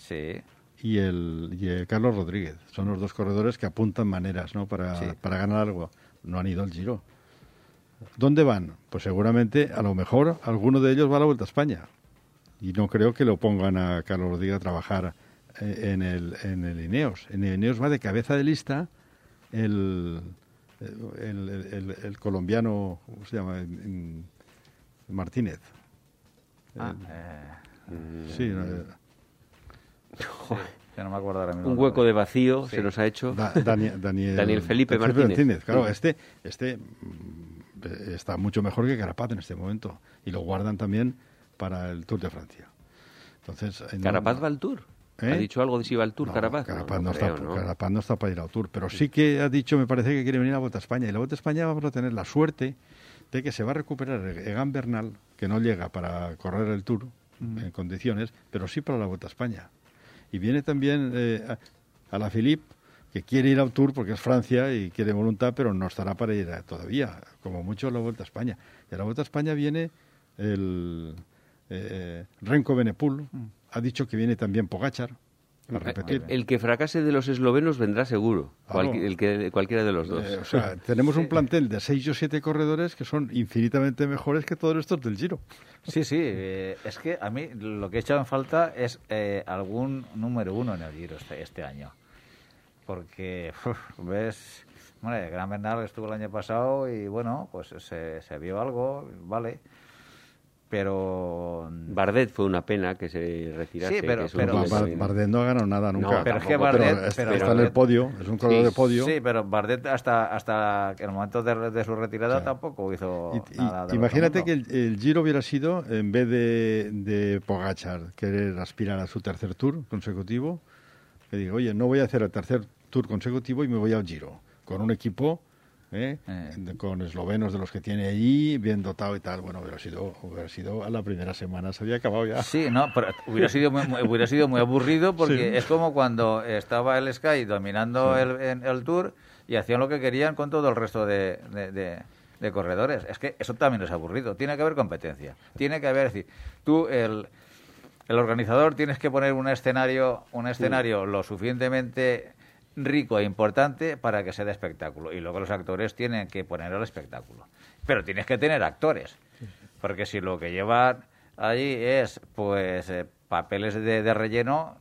y, el, Carlos Rodríguez. Son los dos corredores que apuntan maneras ¿no? para, para ganar algo. No han ido al Giro. ¿Dónde van? Pues seguramente, a lo mejor, alguno de ellos va a la Vuelta a España. Y no creo que lo pongan a Carlos Rodríguez a trabajar eh, en el, en el Ineos. En el Ineos va de cabeza de lista el el, colombiano, ¿cómo se llama? Martínez. Ah, eh, sí, ya no me acuerdo ahora mismo. Un hueco de vacío se nos ha hecho. Daniel, Daniel, Felipe Martínez. Claro, este, este mm, está mucho mejor que Carapaz en este momento. Y lo guardan también para el Tour de Francia. Entonces, ¿Carapaz va al Tour? ¿Ha ¿Eh? dicho algo de si va al Tour, Carapaz? Carapaz no, está, no, está, para ir al Tour, pero sí que ha dicho, me parece que quiere venir a la Vuelta a España. Y la Vuelta a España vamos a tener la suerte de que se va a recuperar Egan Bernal, que no llega para correr el Tour mm. en condiciones, pero sí para la Vuelta a España. Y viene también eh, a, la Philippe, que quiere ir al Tour porque es Francia y quiere voluntad, pero no estará para ir todavía, como mucho a la Vuelta a España. Y a la Vuelta a España viene el eh, Renko Benepul, mm ha dicho que viene también Pogachar. A repetir. El que fracase de los eslovenos vendrá seguro, el que, cualquiera de los dos. Eh, o sea, (laughs) tenemos un plantel de seis o siete corredores que son infinitamente mejores que todos estos del Giro. Sí, sí, eh, es que a mí lo que he echado en falta es eh, algún número uno en el Giro este, este año. Porque, ves, bueno, Gran Bernal estuvo el año pasado y bueno, pues se, se vio algo, vale pero Bardet fue una pena que se retirase. Sí, pero, Bardet no ha ganado nada nunca. pero es que Bardet está en el podio, es un corredor de podio. Sí, pero Bardet hasta hasta el momento de, su retirada tampoco hizo nada. imagínate que el, Giro hubiera sido en vez de, de Pogachar querer aspirar a su tercer tour consecutivo, que diga, oye, no voy a hacer el tercer tour consecutivo y me voy al Giro con un equipo ¿eh? Eh. con eslovenos de los que tiene allí, bien dotado y tal. Bueno, hubiera sido, hubiera sido a la primera semana, se había acabado ya. Sí, no, pero hubiera sido muy, hubiera sido muy aburrido porque es como cuando estaba el Sky dominando el, el, Tour y hacían lo que querían con todo el resto de, de, corredores. Es que eso también es aburrido. Tiene que haber competencia. Tiene que haber, es decir, tú, el, el organizador, tienes que poner un escenario, un escenario lo suficientemente rico e importante para que sea de espectáculo. Y luego los actores tienen que poner el espectáculo. Pero tienes que tener actores. Porque si lo que llevan allí es, pues, eh, papeles de, relleno,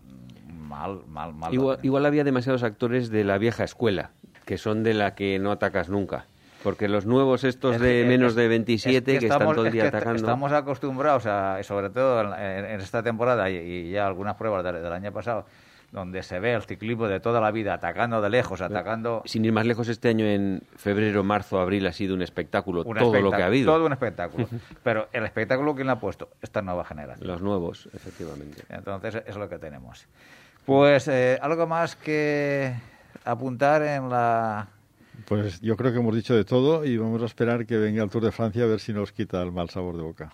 mal, mal, mal. Igual, había demasiados actores de la vieja escuela, que son de la que no atacas nunca. Porque los nuevos estos de menos de 27 que, están todo el día atacando... Estamos acostumbrados, a, sobre todo en, esta temporada y, ya algunas pruebas del año pasado, donde se ve el ciclismo de toda la vida atacando de lejos, atacando... Sin ir más lejos, este año en febrero, marzo, abril ha sido un espectáculo, todo lo que ha habido. Todo un espectáculo. (laughs) Pero el espectáculo, ¿quién lo ha puesto? Esta nueva generación. Los nuevos, efectivamente. Entonces, es lo que tenemos. Pues, eh, ¿algo más que apuntar en la...? Pues yo creo que hemos dicho de todo y vamos a esperar que venga el Tour de Francia a ver si nos quita el mal sabor de boca.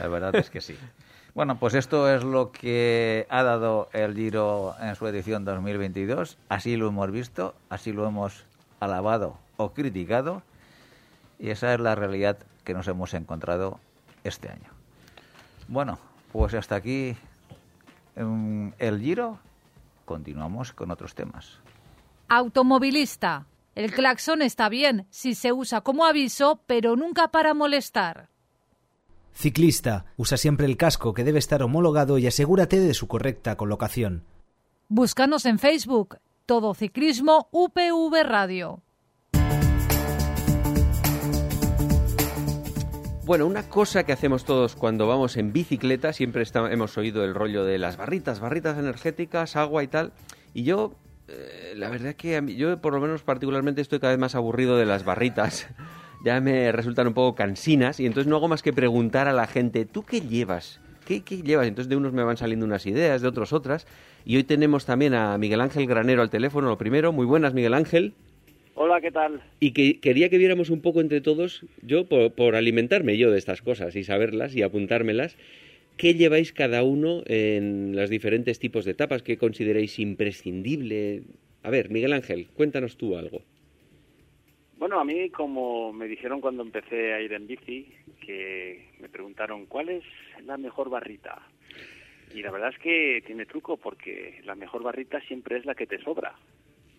La verdad es que sí. (laughs) Bueno, pues esto es lo que ha dado el Giro en su edición 2022. Así lo hemos visto, así lo hemos alabado o criticado. Y esa es la realidad que nos hemos encontrado este año. Bueno, pues hasta aquí el Giro. Continuamos con otros temas. Automovilista. El claxon está bien si se usa como aviso, pero nunca para molestar. Ciclista, usa siempre el casco que debe estar homologado y asegúrate de su correcta colocación. Búscanos en Facebook, Todo Ciclismo UPV Radio. Bueno, una cosa que hacemos todos cuando vamos en bicicleta, siempre hemos oído el rollo de las barritas, barritas energéticas, agua y tal. Y yo, eh, la verdad es que yo por lo menos particularmente estoy cada vez más aburrido de las barritas. Ya me resultan un poco cansinas y entonces no hago más que preguntar a la gente, ¿tú qué llevas? ¿Qué, qué llevas? Entonces de unos me van saliendo unas ideas, de otros otras. Y hoy tenemos también a Miguel Ángel Granero al teléfono, lo primero. Muy buenas, Miguel Ángel. Hola, ¿qué tal? Y que quería que viéramos un poco entre todos, yo por, por alimentarme yo de estas cosas y saberlas y apuntármelas, ¿qué lleváis cada uno en los diferentes tipos de etapas? ¿Qué consideráis imprescindible? A ver, Miguel Ángel, cuéntanos tú algo. Bueno, a mí como me dijeron cuando empecé a ir en bici, que me preguntaron cuál es la mejor barrita. Y la verdad es que tiene truco porque la mejor barrita siempre es la que te sobra,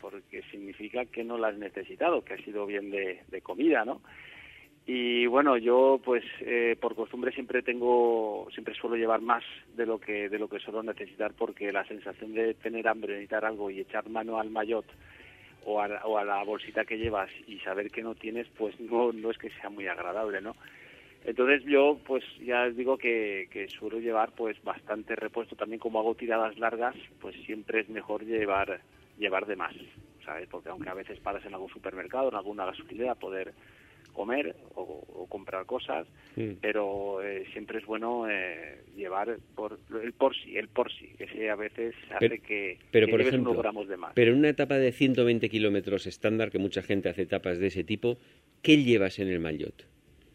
porque significa que no la has necesitado, que ha sido bien de, de comida, ¿no? Y bueno, yo pues eh, por costumbre siempre tengo, siempre suelo llevar más de lo que de lo que suelo necesitar porque la sensación de tener hambre, necesitar algo y echar mano al maillot o a, o a la bolsita que llevas y saber que no tienes, pues no, no es que sea muy agradable, ¿no? Entonces yo pues ya os digo que, que suelo llevar pues bastante repuesto también como hago tiradas largas pues siempre es mejor llevar llevar de más ¿sabes? porque aunque a veces paras en algún supermercado en alguna gasolinera poder comer o, o comprar cosas Sí. pero eh, siempre es bueno eh, llevar por el por sí el por sí ese a veces hace Pero- que, Pero, que por lleves ejemplo, unos gramos de más pero en una etapa de 120 kilómetros estándar, que mucha gente hace etapas de ese tipo, ¿qué llevas en el maillot?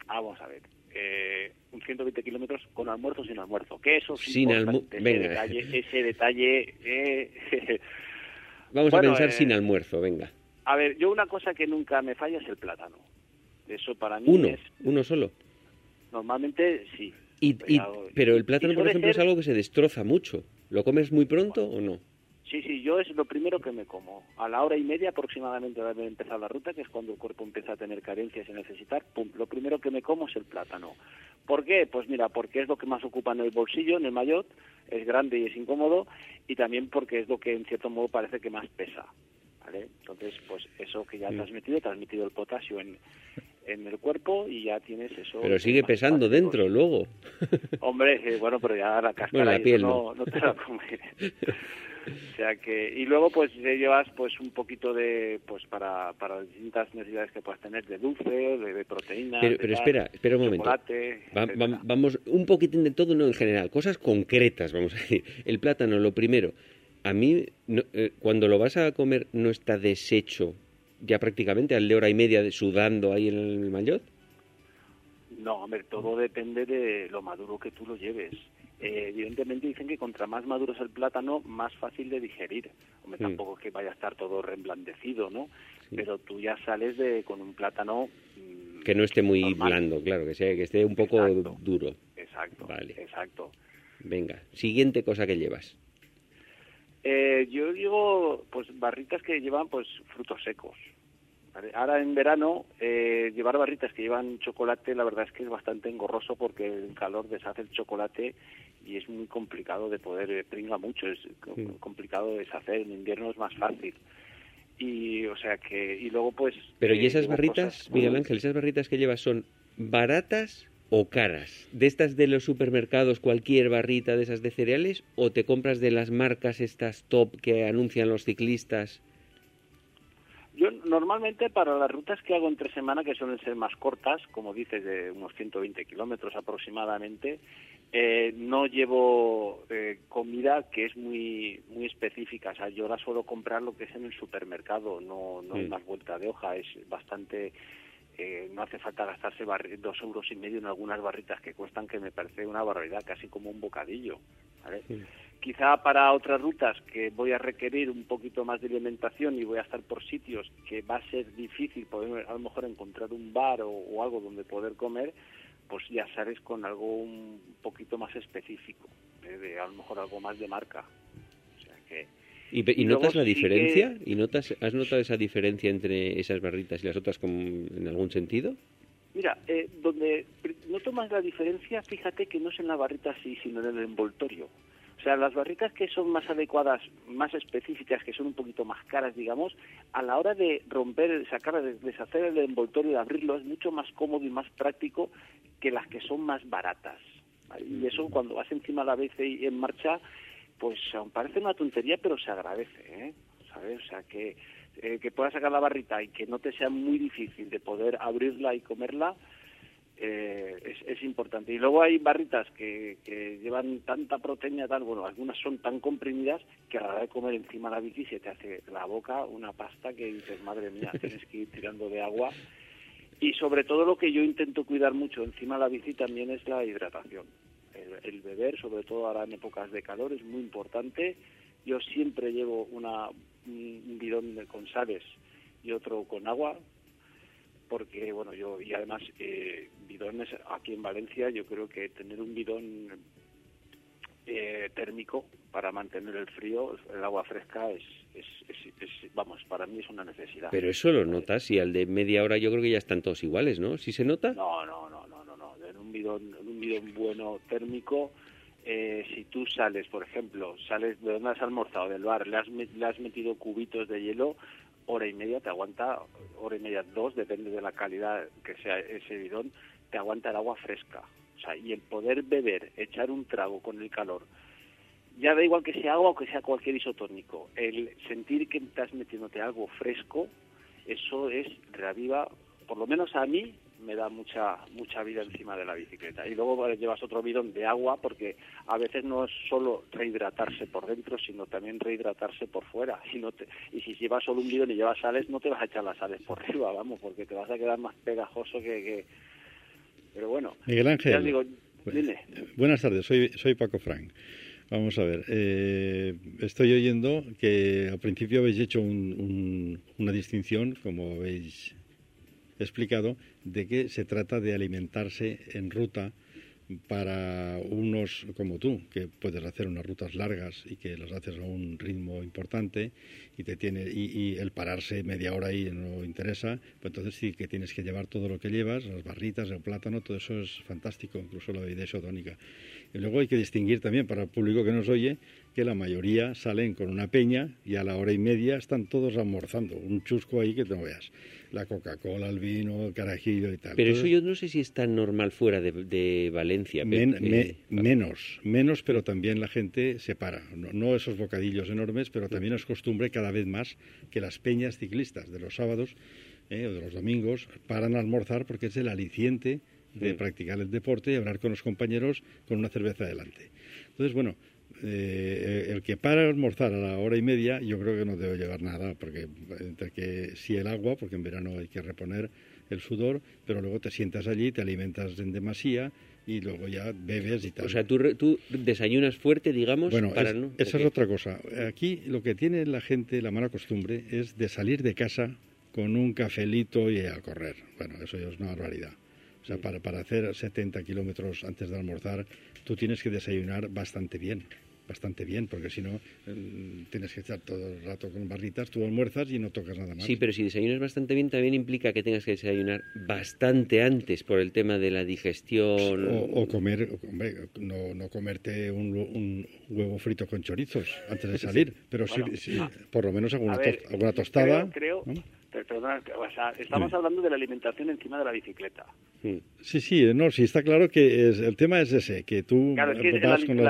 Ah, vamos a ver. Eh, un 120 kilómetros con almuerzo o sin almuerzo. Que eso es Sin importante, ese venga. detalle. Ese detalle eh, (laughs) Vamos Bueno, a pensar eh, sin almuerzo, venga. a ver, yo una cosa que nunca me falla es el plátano. Eso para mí Uno, es... uno solo. Normalmente sí. Y, y- Pero- el plátano, por ejemplo, es algo que se destroza mucho. ¿Lo comes muy pronto o no? Sí, sí, yo es lo primero que me como. A la hora y media aproximadamente de haber empezado la ruta, que es cuando el cuerpo empieza a tener carencias y necesitar, pum, lo primero que me como es el plátano. ¿Por qué? Pues mira, porque es lo que más ocupa en el bolsillo, en el maillot, es grande y es incómodo, y también porque es lo que en cierto modo parece que más pesa. ¿vale? Entonces, pues eso que ya has transmitido, metido el potasio en, en el cuerpo y ya tienes eso. Pero sigue pesando dentro luego. (laughs) Hombre, eh, bueno, pero ya la cáscara Bueno, la y piel eso no. no, no te la comes. (laughs) o sea que y luego pues te llevas pues un poquito de pues para para las distintas necesidades que puedas tener de dulce, de, de proteína, Pero, de pero tal, espera, espera un momento. Va- va- vamos, un poquitín de todo, no en general, cosas concretas, vamos a decir. El plátano, lo primero, a mí, no- eh, cuando lo vas a comer, ¿no está deshecho ya prácticamente al de hora y media de sudando ahí en el maillot? No, hombre, todo depende de lo maduro que tú lo lleves. Eh, evidentemente dicen que contra más maduro es el plátano, más fácil de digerir. Hombre, Mm. tampoco es que vaya a estar todo reblandecido, ¿no? Sí. Pero tú ya sales de con un plátano mm, Que no esté muy normal. blando, claro, que, sea, que esté un poco Exacto. duro. Exacto, Vale. exacto. Venga, siguiente cosa que llevas. Eh, yo digo, pues barritas que llevan pues frutos secos. ¿Vale? Ahora en verano, eh, llevar barritas que llevan chocolate, la verdad es que es bastante engorroso porque el calor deshace el chocolate y es muy complicado de poder, eh, pringa mucho, es Sí. complicado de deshacer, en invierno es más fácil. Y, o sea que, y luego pues... Pero eh, ¿y esas llevo barritas, cosas- Miguel Ángel, esas barritas que llevas son baratas o caras? ¿De estas de los supermercados, cualquier barrita de esas de cereales? ¿O te compras de las marcas estas top que anuncian los ciclistas? Yo normalmente para las rutas que hago entre semana, que suelen ser más cortas, como dices, de unos 120 kilómetros aproximadamente, eh, no llevo eh, comida que es muy muy específica. O sea, yo la suelo comprar lo que es en el supermercado, no, no hay Mm. más vuelta de hoja, es bastante... no hace falta gastarse barri- dos euros y medio en algunas barritas que cuestan que me parece una barbaridad, casi como un bocadillo. ¿vale? Quizá para otras rutas que voy a requerir un poquito más de alimentación y voy a estar por sitios que va a ser difícil poder a lo mejor encontrar un bar o, o algo donde poder comer, pues ya sales con algo un poquito más específico, eh, de a lo mejor algo más de marca. O sea que ¿Y, y notas la sí que- diferencia? ¿Y notas, has notado esa diferencia entre esas barritas y las otras con- en algún sentido? Mira, eh, donde noto más la diferencia, fíjate que no es en la barrita sí, sino en el envoltorio. O sea, las barritas que son más adecuadas, más específicas, que son un poquito más caras, digamos, a la hora de romper, sacar, de- deshacer el envoltorio y abrirlo es mucho más cómodo y más práctico que las que son más baratas. ¿vale? Y eso cuando vas encima a la vez y en marcha, pues aun parece una tontería, pero se agradece, ¿eh? ¿Sabes? O sea que eh, que puedas sacar la barrita y que no te sea muy difícil de poder abrirla y comerla, eh, es, es, importante. Y luego hay barritas que, que, llevan tanta proteína, tal, bueno, algunas son tan comprimidas que a la hora de comer encima la bici se te hace la boca una pasta que dices, madre mía, (laughs) tienes que ir tirando de agua. Y sobre todo lo que yo intento cuidar mucho encima de la bici también es la hidratación. El, beber, sobre todo ahora en épocas de calor, es muy importante. Yo siempre llevo una, un bidón con sales y otro con agua, porque bueno yo y además eh, bidones aquí en Valencia yo creo que tener un bidón eh, térmico para mantener el frío el agua fresca es, es, es, vamos para mí es una necesidad. Pero eso lo notas y al de media hora yo creo que ya están todos iguales no si se nota no no no un bidón un bidón bueno térmico eh, si tú sales, por ejemplo, sales de donde has almorzado del bar, le has, le has metido cubitos de hielo, hora y media te aguanta, hora y media, dos, depende de la calidad que sea ese bidón, te aguanta el agua fresca. O sea, y el poder beber, echar un trago con el calor, ya da igual que sea agua o que sea cualquier isotónico, el sentir que estás metiéndote algo fresco, eso es, reaviva, por lo menos a mí, me da mucha mucha vida encima de la bicicleta. Y luego llevas otro bidón de agua porque a veces no es solo rehidratarse por dentro, sino también rehidratarse por fuera. Y, no y si llevas solo un bidón y llevas sales, no te vas a echar las sales por arriba, vamos, porque te vas a quedar más pegajoso que... Pero bueno, Miguel Ángel, buenas tardes, soy, soy Paco Frank. Vamos a ver, eh, estoy oyendo que al principio habéis hecho una distinción, como habéis explicado, de que se trata de alimentarse en ruta para unos como tú, que puedes hacer unas rutas largas y que las haces a un ritmo importante y te tiene y, el pararse media hora ahí no interesa, pues entonces sí que tienes que llevar todo lo que llevas, las barritas, el plátano, todo eso es fantástico, incluso la bebida isotónica. Y luego hay que distinguir también para el público que nos oye que la mayoría salen con una peña y a la hora y media están todos almorzando, un chusco ahí que te veas la Coca-Cola, el vino, el carajillo y tal. Pero eso yo no sé si es tan normal fuera de, Valencia. Eh, menos, menos, pero también la gente se para. No, esos bocadillos enormes, pero también es costumbre cada vez más que las peñas ciclistas de los sábados eh, o de los domingos paran a almorzar porque es el aliciente de practicar el deporte y hablar con los compañeros con una cerveza adelante. Entonces, bueno, eh, el que para almorzar a la hora y media, yo creo que no debe llevar nada, porque entre que si el agua, porque en verano hay que reponer el sudor, pero luego te sientas allí, te alimentas en demasía y luego ya bebes y tal. O sea, tú, tú desayunas fuerte, digamos, bueno, para no... Esa es otra cosa. Aquí lo que tiene la gente, la mala costumbre, es de salir de casa con un cafelito y a correr. Bueno, eso ya es una barbaridad. O sea, para, para hacer 70 kilómetros antes de almorzar, tú tienes que desayunar bastante bien bastante bien, porque si no eh, tienes que estar todo el rato con barritas, tú almuerzas y no tocas nada más. Sí, pero si desayunas bastante bien también implica que tengas que desayunar bastante antes por el tema de la digestión. O, comer, no, no comerte un, huevo frito con chorizos antes de (laughs) salir, pero sí, ah. por lo menos alguna, alguna tostada. Creo, estamos hablando de la alimentación encima de la bicicleta. Sí, sí, no, sí está claro que el tema es ese, que tú claro, es, con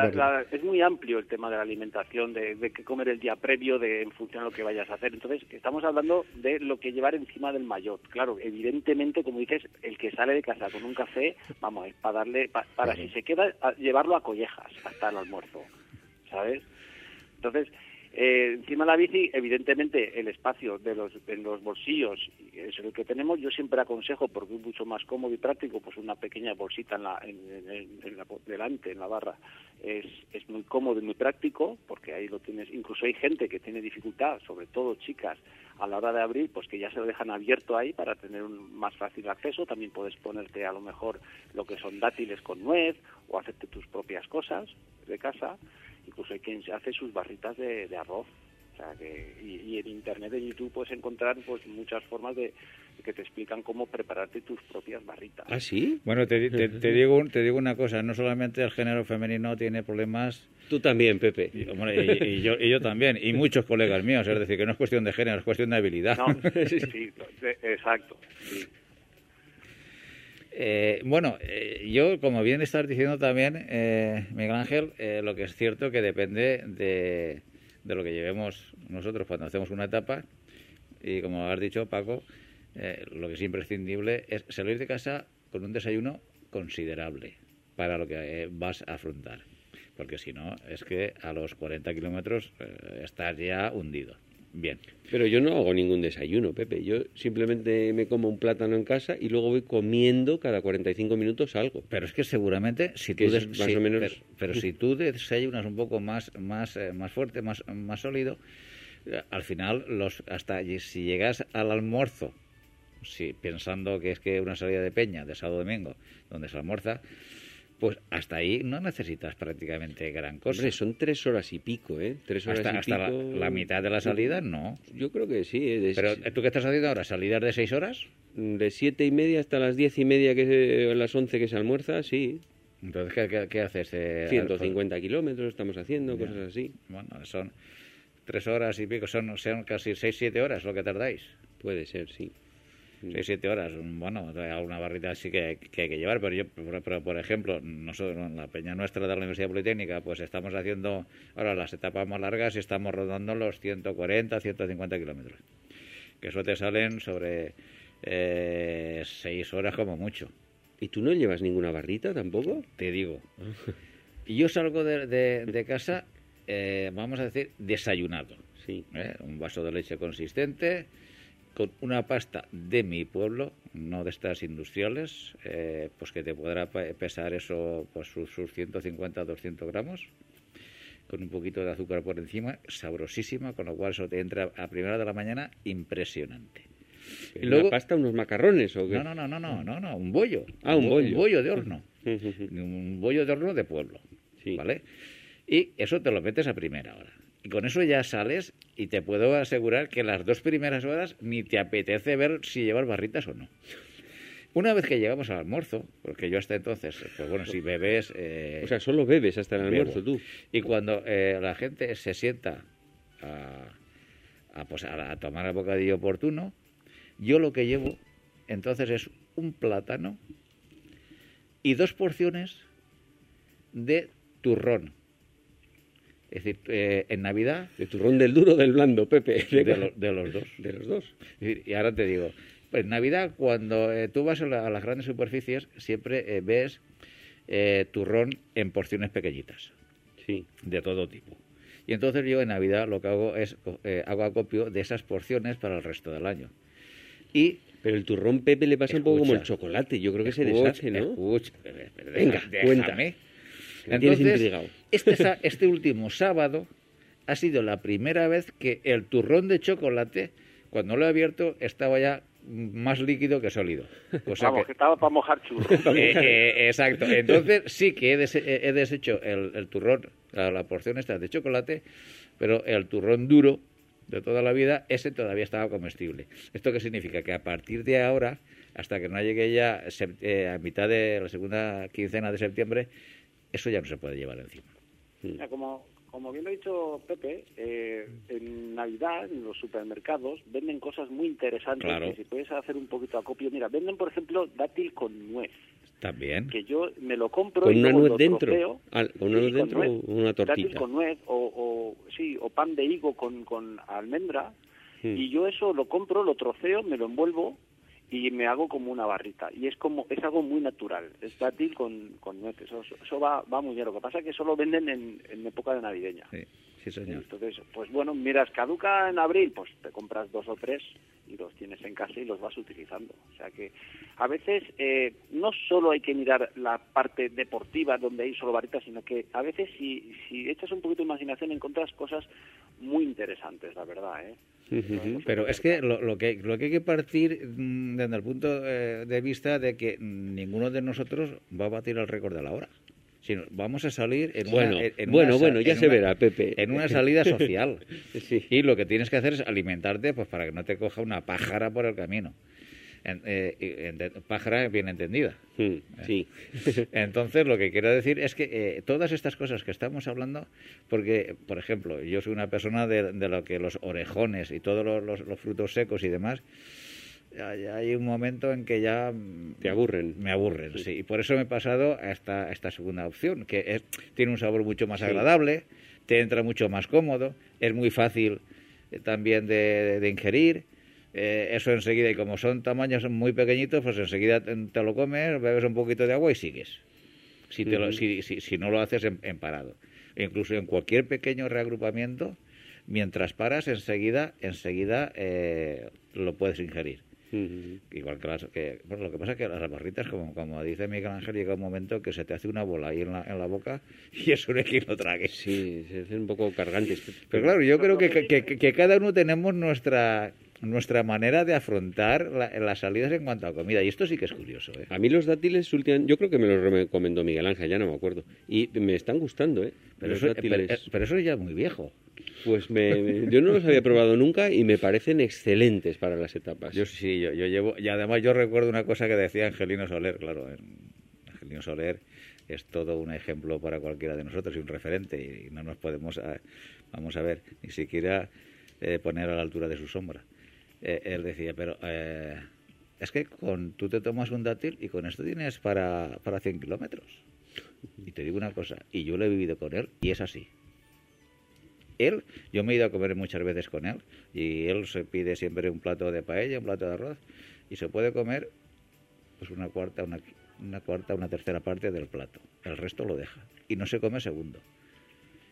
es muy amplio el tema de la alimentación, de, de qué comer el día previo, de en función de lo que vayas a hacer. Entonces, estamos hablando de lo que llevar encima del maillot. Claro, evidentemente, como dices, el que sale de casa con un café, vamos, es para darle, para, si se queda, llevarlo a collejas hasta el almuerzo, ¿sabes? Entonces, eh, encima de la bici, evidentemente, el espacio de los, en los bolsillos es el que tenemos. Yo siempre aconsejo, porque es mucho más cómodo y práctico, pues una pequeña bolsita en la, en, la, delante, en la barra. Es, es muy cómodo y muy práctico, porque ahí lo tienes. Incluso hay gente que tiene dificultad, sobre todo chicas, a la hora de abrir, pues que ya se lo dejan abierto ahí para tener un más fácil acceso. También puedes ponerte a lo mejor lo que son dátiles con nuez o hacerte tus propias cosas de casa incluso hay quien hace sus barritas de, arroz. O sea que, y, en internet, en YouTube, puedes encontrar pues muchas formas de, que te explican cómo prepararte tus propias barritas. ¿Ah, sí? Bueno, te, digo, te digo una cosa, no solamente el género femenino tiene problemas... Tú también, Pepe. Y, yo, y yo también, y muchos colegas míos, es decir, que no es cuestión de género, es cuestión de habilidad. (laughs) sí, exacto. Eh, bueno, eh, yo, como bien estás diciendo también, eh, Miguel Ángel, eh, lo que es cierto que depende de, de, lo que llevemos nosotros cuando hacemos una etapa. Y como has dicho, Paco, eh, lo que es imprescindible es salir de casa con un desayuno considerable para lo que vas a afrontar. Porque si no, es que a los 40 kilómetros estás ya hundido. Bien. Pero yo no hago ningún desayuno, Pepe. Yo simplemente me como un plátano en casa y luego voy comiendo cada 45 minutos algo. Pero es que seguramente si tú es des- más o menos- pero, pero si tú (laughs) desayunas un poco más más eh, más fuerte, más más sólido, eh, al final los hasta si llegas al almuerzo, si pensando que es que una salida de peña de sábado domingo donde se almuerza, pues hasta ahí no necesitas prácticamente gran cosa. Hombre, son tres horas y pico, ¿eh? Tres horas hasta y hasta la, pico. la mitad de la salida no. Yo creo que sí. ¿eh? De, Pero ¿tú qué estás haciendo ahora? ¿Salidas de seis horas? de siete y media hasta las diez y media, que se- las once que se almuerza, sí. Entonces, ¿qué, qué- qué haces? Eh, 150 kilómetros estamos haciendo, Ya. cosas así. Bueno, son tres horas y pico, son, son casi seis, siete horas lo que tardáis. Puede ser, sí. Seis, siete horas. Bueno, alguna barrita sí que, que hay que llevar, pero yo, por, por- ejemplo, nosotros en la peña nuestra de la Universidad Politécnica, pues estamos haciendo ahora las etapas más largas y estamos rodando los 140, 150 kilómetros. Que eso te salen sobre eh, seis horas como mucho. ¿Y tú no llevas ninguna barrita tampoco? te digo. Y (laughs) yo salgo de, de- de casa, eh, vamos a decir, desayunado. Sí. ¿eh? Un vaso de leche consistente, con una pasta de mi pueblo, no de estas industriales, eh, pues que te podrá pe- pesar eso, pues sus, sus 150, 200 gramos, con un poquito de azúcar por encima, sabrosísima, con lo cual eso te entra a primera de la mañana impresionante. ¿Y luego- ¿Una pasta, unos macarrones o qué? No, no, no, no, no, no, no, un bollo. Ah, un bo- bollo. Un bollo de horno. (laughs) Un bollo de horno de pueblo. Sí. ¿Vale? Y eso te lo metes a primera hora. Y con eso ya sales y te puedo asegurar que las dos primeras horas ni te apetece ver si llevas barritas o no. Una vez que llegamos al almuerzo, porque yo hasta entonces, pues bueno, si bebes... eh, O sea, solo bebes hasta el bebo. almuerzo tú. Y cuando eh, la gente se sienta a, a, pues, a, a tomar el bocadillo oportuno, yo lo que llevo entonces es un plátano y dos porciones de turrón. Es decir, eh, en Navidad, ¿De turrón del duro del blando, Pepe? de, lo- de los dos. De los dos. Decir, Y ahora te digo, en Navidad, cuando eh, tú vas a, la- a las grandes superficies, siempre eh, ves eh, turrón en porciones pequeñitas Sí. de todo tipo. Y entonces yo en Navidad lo que hago es eh, hago acopio de esas porciones para el resto del año. Y Pero el turrón, Pepe, le pasa un poco como el chocolate. Yo creo que se escucha, deshace, ¿no? escucha, Venga, deja- cuenta. déjame. Me tienes intrigado. este, (laughs) este último sábado ha sido la primera vez que el turrón de chocolate, cuando lo he abierto, estaba ya más líquido que sólido. Cosa Vamos, que- que estaba para mojar churros. (laughs) Eh, eh, exacto. Entonces sí que he, des- he- he deshecho el, el turrón, la, la porción esta de chocolate, pero el turrón duro de toda la vida, ese todavía estaba comestible. ¿Esto qué significa? Que a partir de ahora, hasta que no llegue ya sep- eh, a mitad de la segunda quincena de septiembre, eso ya no se puede llevar encima. Como, como bien lo ha dicho Pepe, eh, en Navidad en los supermercados venden cosas muy interesantes Claro. que si puedes hacer un poquito acopio. Mira, venden, por ejemplo, dátil con nuez, También. que yo me lo compro ¿Con y una nuez lo dentro? troceo. Ah, ¿Con una nuez dentro una Dátil tortita? con nuez o, o, sí, o pan de higo con, con almendra. Hmm. Y yo eso lo compro, lo troceo, me lo envuelvo y me hago como una barrita. Y es como es algo muy natural. Es dátil con, con nuez. Eso, eso va, va muy bien. Lo que pasa es que solo venden en, en época de navideña. Sí, sí, señor. Entonces, pues bueno, miras, caduca en abril, pues te compras dos o tres y los tienes en casa y los vas utilizando. O sea que a veces eh, no solo hay que mirar la parte deportiva donde hay solo varitas, sino que a veces si, si echas un poquito de imaginación encuentras cosas muy interesantes, la verdad. ¿eh? Pero es que lo, lo que lo que hay que partir mm, desde el punto eh, de vista de que ninguno de nosotros va a batir el récord de la hora. Sino vamos a salir en Bueno, una, en- en bueno, una bueno, ya se una- verá, Pepe. En una salida social. (laughs) Sí. Y lo que tienes que hacer es alimentarte pues para que no te coja una pájara por el camino. En- eh, pájara bien entendida. Mm, Sí. (laughs) Entonces, lo que quiero decir es que eh, todas estas cosas que estamos hablando, porque, por ejemplo, yo soy una persona de, de lo que los orejones y todos los, los- los frutos secos y demás, hay, hay un momento en que ya... Te aburren. Me aburren, sí. Y por eso me he pasado a esta, a esta segunda opción, que es, tiene un sabor mucho más Sí. agradable, te entra mucho más cómodo, es muy fácil eh, también de, de ingerir eh, eso enseguida, y como son tamaños muy pequeñitos, pues enseguida te, te lo comes, bebes un poquito de agua y sigues. Si, te lo- si, si, si no lo haces en, en parado. Incluso en cualquier pequeño reagrupamiento, mientras paras, enseguida, enseguida eh, lo puedes ingerir. Igual que las que bueno, lo que pasa es que las barritas, como, como dice Miguel Ángel, llega un momento que se te hace una bola ahí en la, en la boca y eso no hay quien lo trague. Sí, se hacen un poco cargantes. Pero claro, yo creo que- que cada uno tenemos nuestra nuestra manera de afrontar la- las salidas en cuanto a comida. Y esto sí que es curioso. ¿eh? A mí los dátiles, últimamente, yo creo que me los recomendó Miguel Ángel, ya no me acuerdo. Y me están gustando, ¿eh? Pero los eso, pero, dátiles. pero eso ya es muy viejo. Pues me, me- yo no los había probado nunca y me parecen excelentes para las etapas. Yo sí, yo, yo llevo. Y además yo recuerdo una cosa que decía Angelino Soler, claro. Angelino Soler es todo un ejemplo para cualquiera de nosotros y un referente. Y no nos podemos, ah, vamos a ver, ni siquiera eh, poner a la altura de su sombra. Eh, él decía, pero eh, es que con tú te tomas un dátil y con esto tienes para, para 100 kilómetros. Y te digo una cosa, y yo lo he vivido con él y es así. Él, yo me he ido a comer muchas veces con él y él se pide siempre un plato de paella, un plato de arroz y se puede comer pues una cuarta, una, una cuarta, una tercera parte del plato. El resto lo deja y no se come segundo.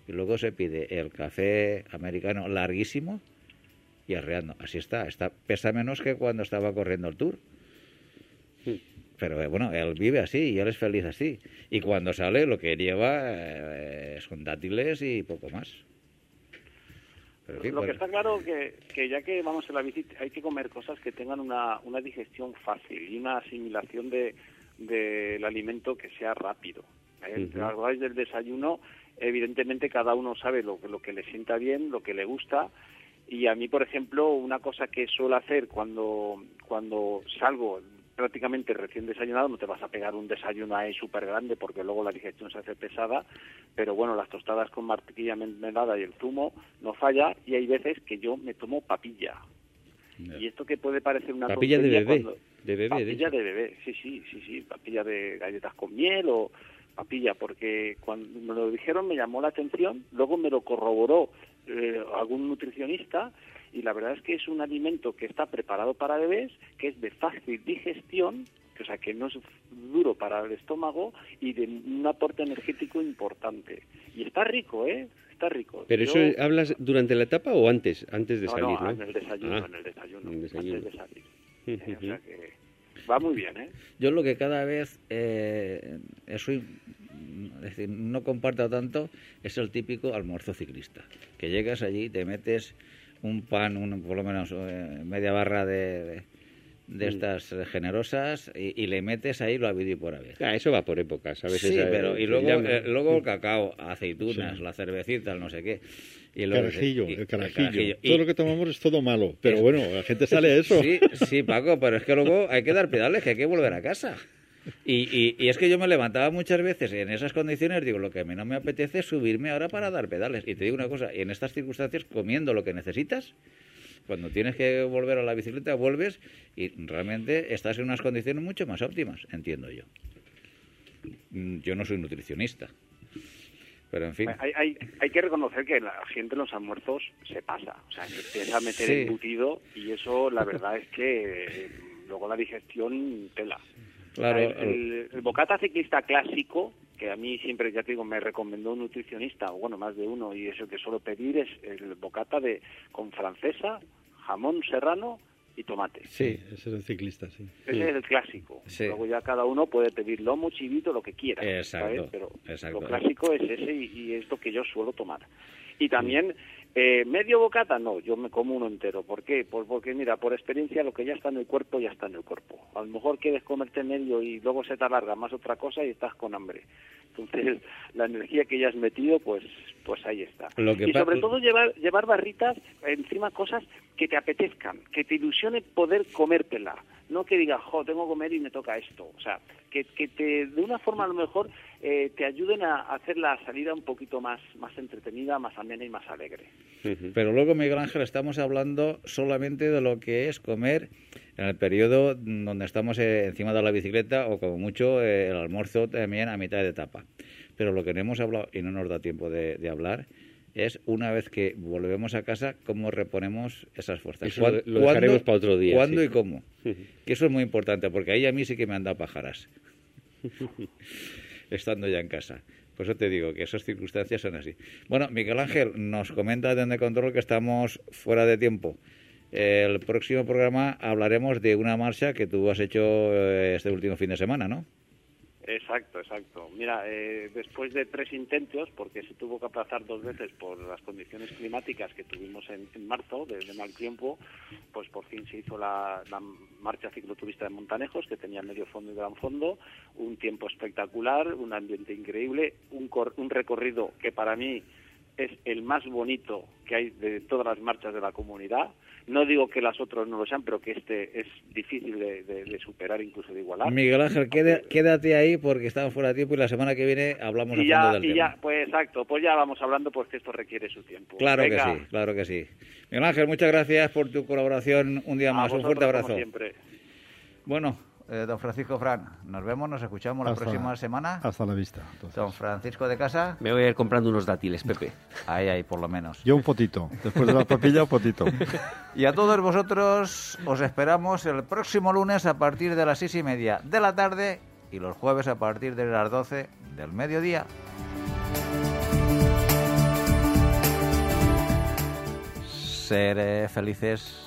Y luego se pide el café americano larguísimo y arreando. Así está, está pesa menos que cuando estaba corriendo el tour. Pero eh, bueno, él vive así y él es feliz así. Y cuando sale lo que lleva eh, son dátiles y poco más. Pero, Lo que pues- está claro que, que ya que vamos en la bici hay que comer cosas que tengan una, una digestión fácil y una asimilación de del alimento que sea rápido. ¿eh? Habláis del desayuno, evidentemente cada uno sabe lo, que- lo que le sienta bien, lo que le gusta y a mí, por ejemplo, una cosa que suelo hacer cuando, cuando salgo prácticamente recién desayunado, no te vas a pegar un desayuno ahí súper grande porque luego la digestión se hace pesada, pero bueno, las tostadas con mantequilla mermelada y el zumo no falla y hay veces que yo me tomo papilla. Y esto que puede parecer una Papilla de bebé, cuando- de bebé, de papilla hecho. de bebé, sí, sí, sí, sí, papilla de galletas con miel o papilla, porque cuando me lo dijeron me llamó la atención, luego me lo corroboró eh, algún nutricionista y la verdad es que es un alimento que está preparado para bebés, que es de fácil digestión, que, o sea, que no es duro para el estómago y de un aporte energético importante. Y está rico, ¿eh? Está rico. Pero Yo- eso hablas durante la etapa o antes, antes de no, salir, no, ¿no? en el desayuno, Ah, en el desayuno, en el desayuno. antes de salir. Eh, o sea que va muy bien, ¿eh? Yo lo que cada vez eh, eso, es decir, no comparto tanto es el típico almuerzo ciclista. Que llegas allí, te metes un pan, un, por lo menos eh, media barra de, de, de estas generosas y, y le metes ahí lo habido y por haber. Ah, eso va por épocas, a veces. Sí, pero y luego, eh, luego el cacao, aceitunas, Sí. la cervecita, el no sé qué. Y El carajillo, y- el carajillo. Todo lo que tomamos es todo malo. Pero (laughs) bueno, la gente sale a eso. Sí, sí, Paco, pero es que luego hay que dar pedales, que hay que volver a casa. Y, y, y es que yo me levantaba muchas veces y en esas condiciones, digo, lo que a mí no me apetece es subirme ahora para dar pedales. Y te digo una cosa, en estas circunstancias, comiendo lo que necesitas, cuando tienes que volver a la bicicleta, vuelves y realmente estás en unas condiciones mucho más óptimas, entiendo yo. Mm, Yo no soy nutricionista. Pero en fin. Hay, hay, hay que reconocer que la gente en los almuerzos se pasa, o sea, que empieza a meter Sí. embutido y eso la verdad es que eh, luego la digestión tela. Claro, el, el- el bocata ciclista clásico, que a mí siempre, ya te digo, me recomendó un nutricionista, o bueno, más de uno, y eso que suelo pedir es el bocata de con francesa, jamón serrano y tomate. Sí, Ese es el ciclista, sí. Ese es el clásico. Sí. Luego ya cada uno puede pedir lomo, chivito, lo que quiera. Exacto, ¿sabes? Pero exacto. lo clásico es ese y, y es lo que yo suelo tomar. Y también, eh, medio bocata, no, yo me como uno entero. ¿Por qué? Pues porque, mira, por experiencia, lo que ya está en el cuerpo, ya está en el cuerpo. A lo mejor quieres comerte medio y luego se te alarga más otra cosa y estás con hambre. Entonces, (laughs) la energía que ya has metido, pues pues ahí está. Lo que y sobre todo llevar llevar barritas, encima cosas que te apetezcan, que te ilusione poder comértela. No que digas, jo, tengo que comer y me toca esto. O sea, que, que te, de una forma a lo mejor eh, te ayuden a hacer la salida un poquito más, más entretenida, más amena y más alegre. Pero luego, Miguel Ángel, estamos hablando solamente de lo que es comer en el periodo donde estamos eh, encima de la bicicleta o como mucho eh, el almuerzo también a mitad de etapa. Pero lo que no hemos hablado y no nos da tiempo de, de hablar es una vez que volvemos a casa, cómo reponemos esas fuerzas. Eso lo- lo dejaremos para otro día, ¿Cuándo sí. y cómo? (laughs) Que eso es muy importante, porque ahí a mí sí que me han dado pajaras. (laughs) Estando ya en casa. Por eso te digo que esas circunstancias son así. Bueno, Miguel Ángel nos comenta desde control que estamos fuera de tiempo. El próximo programa hablaremos de una marcha que tú has hecho eh, este último fin de semana, ¿no? Exacto, exacto. Mira, eh, después de tres intentos, porque se tuvo que aplazar dos veces por las condiciones climáticas que tuvimos en, marzo, de, de mal tiempo, pues por fin se hizo la, la marcha cicloturista de Montanejos, que tenía medio fondo y gran fondo, un tiempo espectacular, un ambiente increíble, un, cor- un recorrido que para mí es el más bonito que hay de todas las marchas de la comunidad. No digo que las otras no lo sean, pero que este es difícil de, de- de superar, incluso de igualar. Miguel Ángel, quédate ahí porque estamos fuera de tiempo y la semana que viene hablamos a y fondo ya, del y tema. ya, pues exacto, pues ya vamos hablando porque esto requiere su tiempo. Claro Venga, que sí, claro que sí. Miguel Ángel, muchas gracias por tu colaboración un día a más. Un fuerte como abrazo. siempre. Bueno, eh, don Francisco Fran, nos vemos, nos escuchamos la próxima semana. Hasta la vista. entonces. Don Francisco de Casa, Me voy a ir comprando unos dátiles, Pepe. ahí, ahí, por lo menos. Yo un potito. Después de la papilla, un potito. (laughs) Y a todos vosotros os esperamos el próximo lunes a partir de las seis y media de la tarde y los jueves a partir de las doce del mediodía. Seré felices.